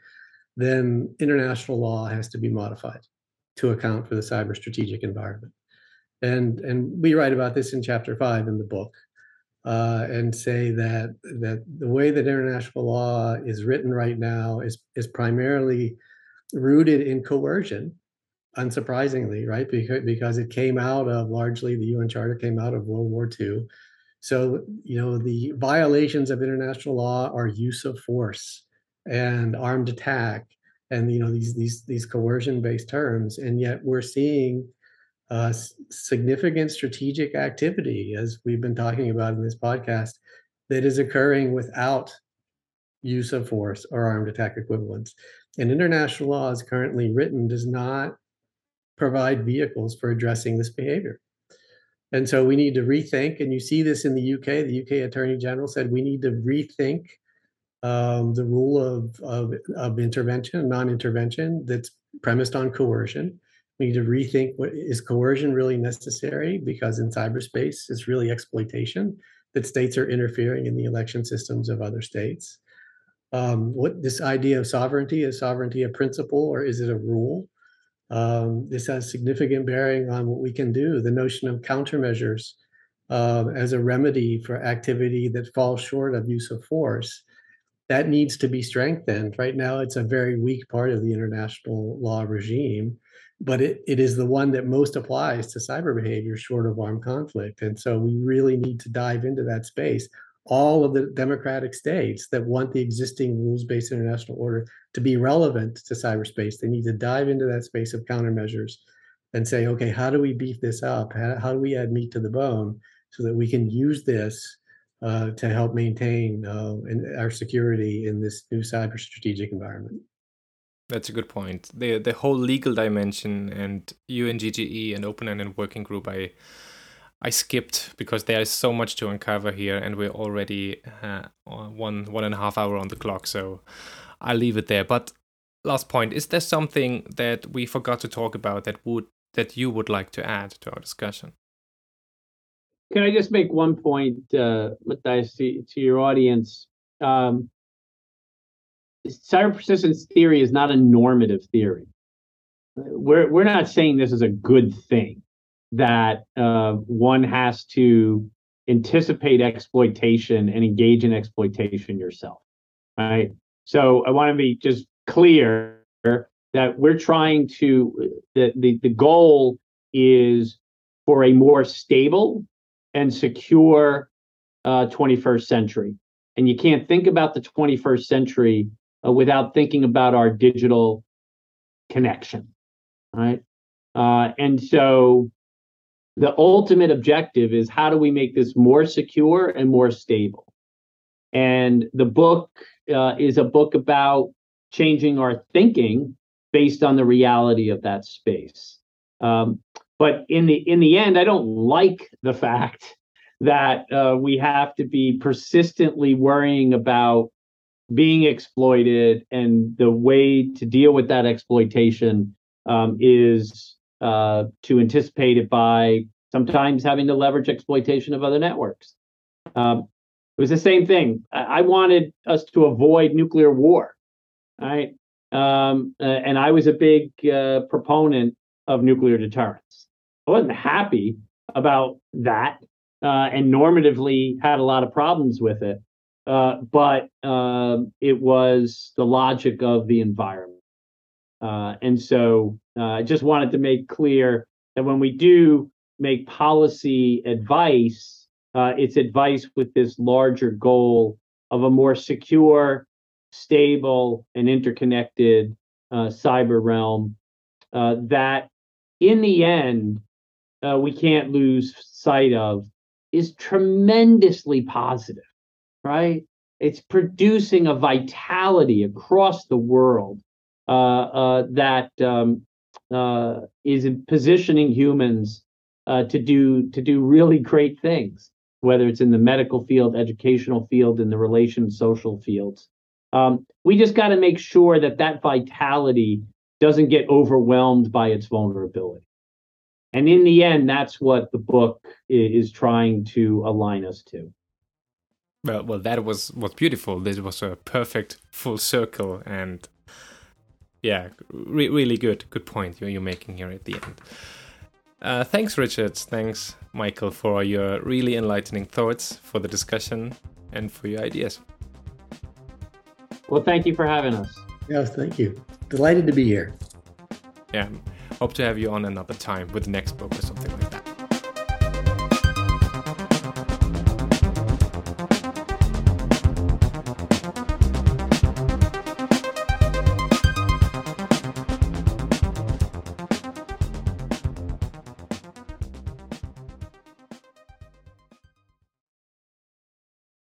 then international law has to be modified to account for the cyber strategic environment. And, and we write about this in chapter five in the book uh, and say that that the way that international law is written right now is is primarily rooted in coercion, unsurprisingly, right? Because because it came out of largely the UN Charter came out of World War II. So you know the violations of international law are use of force and armed attack and you know these these these coercion based terms and yet we're seeing uh, significant strategic activity, as we've been talking about in this podcast, that is occurring without use of force or armed attack equivalents. And international law, as currently written, does not provide vehicles for addressing this behavior. And so we need to rethink, and you see this in the UK. The UK Attorney General said we need to rethink um, the rule of, of, of intervention, non intervention that's premised on coercion we need to rethink what is coercion really necessary? Because in cyberspace it's really exploitation that states are interfering in the election systems of other states. Um, what this idea of sovereignty is sovereignty a principle or is it a rule? Um, this has significant bearing on what we can do. The notion of countermeasures uh, as a remedy for activity that falls short of use of force that needs to be strengthened. Right now, it's a very weak part of the international law regime, but it, it is the one that most applies to cyber behavior short of armed conflict. And so we really need to dive into that space. All of the democratic states that want the existing rules based international order to be relevant to cyberspace, they need to dive into that space of countermeasures and say, okay, how do we beef this up? How, how do we add meat to the bone so that we can use this uh, to help maintain uh, our security in this new cyber strategic environment. That's a good point. The the whole legal dimension and UNGGE and Open Ended Working Group, I I skipped because there is so much to uncover here, and we're already uh, one one and a half hour on the clock. So I'll leave it there. But last point: is there something that we forgot to talk about that would that you would like to add to our discussion? Can I just make one point, uh, Matthias, to, to your audience? Um, cyber persistence theory is not a normative theory. We're we're not saying this is a good thing that uh, one has to anticipate exploitation and engage in exploitation yourself, right? So I want to be just clear that we're trying to the the, the goal is for a more stable and secure uh, 21st century. And you can't think about the 21st century uh, without thinking about our digital connection, right? Uh, and so the ultimate objective is how do we make this more secure and more stable? And the book uh, is a book about changing our thinking based on the reality of that space. Um, but in the in the end, I don't like the fact that uh, we have to be persistently worrying about being exploited, and the way to deal with that exploitation um, is uh, to anticipate it by sometimes having to leverage exploitation of other networks. Um, it was the same thing. I, I wanted us to avoid nuclear war, right? Um, uh, and I was a big uh, proponent of nuclear deterrence. I wasn't happy about that, uh, and normatively had a lot of problems with it. Uh, but uh, it was the logic of the environment, uh, and so uh, I just wanted to make clear that when we do make policy advice, uh, it's advice with this larger goal of a more secure, stable, and interconnected cyber realm. That, in the end, uh, we can't lose sight of is tremendously positive, right? It's producing a vitality across the world uh, uh, that um, uh, is positioning humans uh, to do to do really great things, whether it's in the medical field, educational field, in the relation social fields. Um, we just got to make sure that that vitality doesn't get overwhelmed by its vulnerability. And in the end, that's what the book is trying to align us to. Well, well, that was was beautiful. This was a perfect full circle, and yeah, re- really good, good point you're, you're making here at the end. Uh, thanks, Richard. Thanks, Michael, for your really enlightening thoughts, for the discussion, and for your ideas. Well, thank you for having us. Yes, thank you. Delighted to be here. Yeah. Hope to have you on another time with the next book or something like that.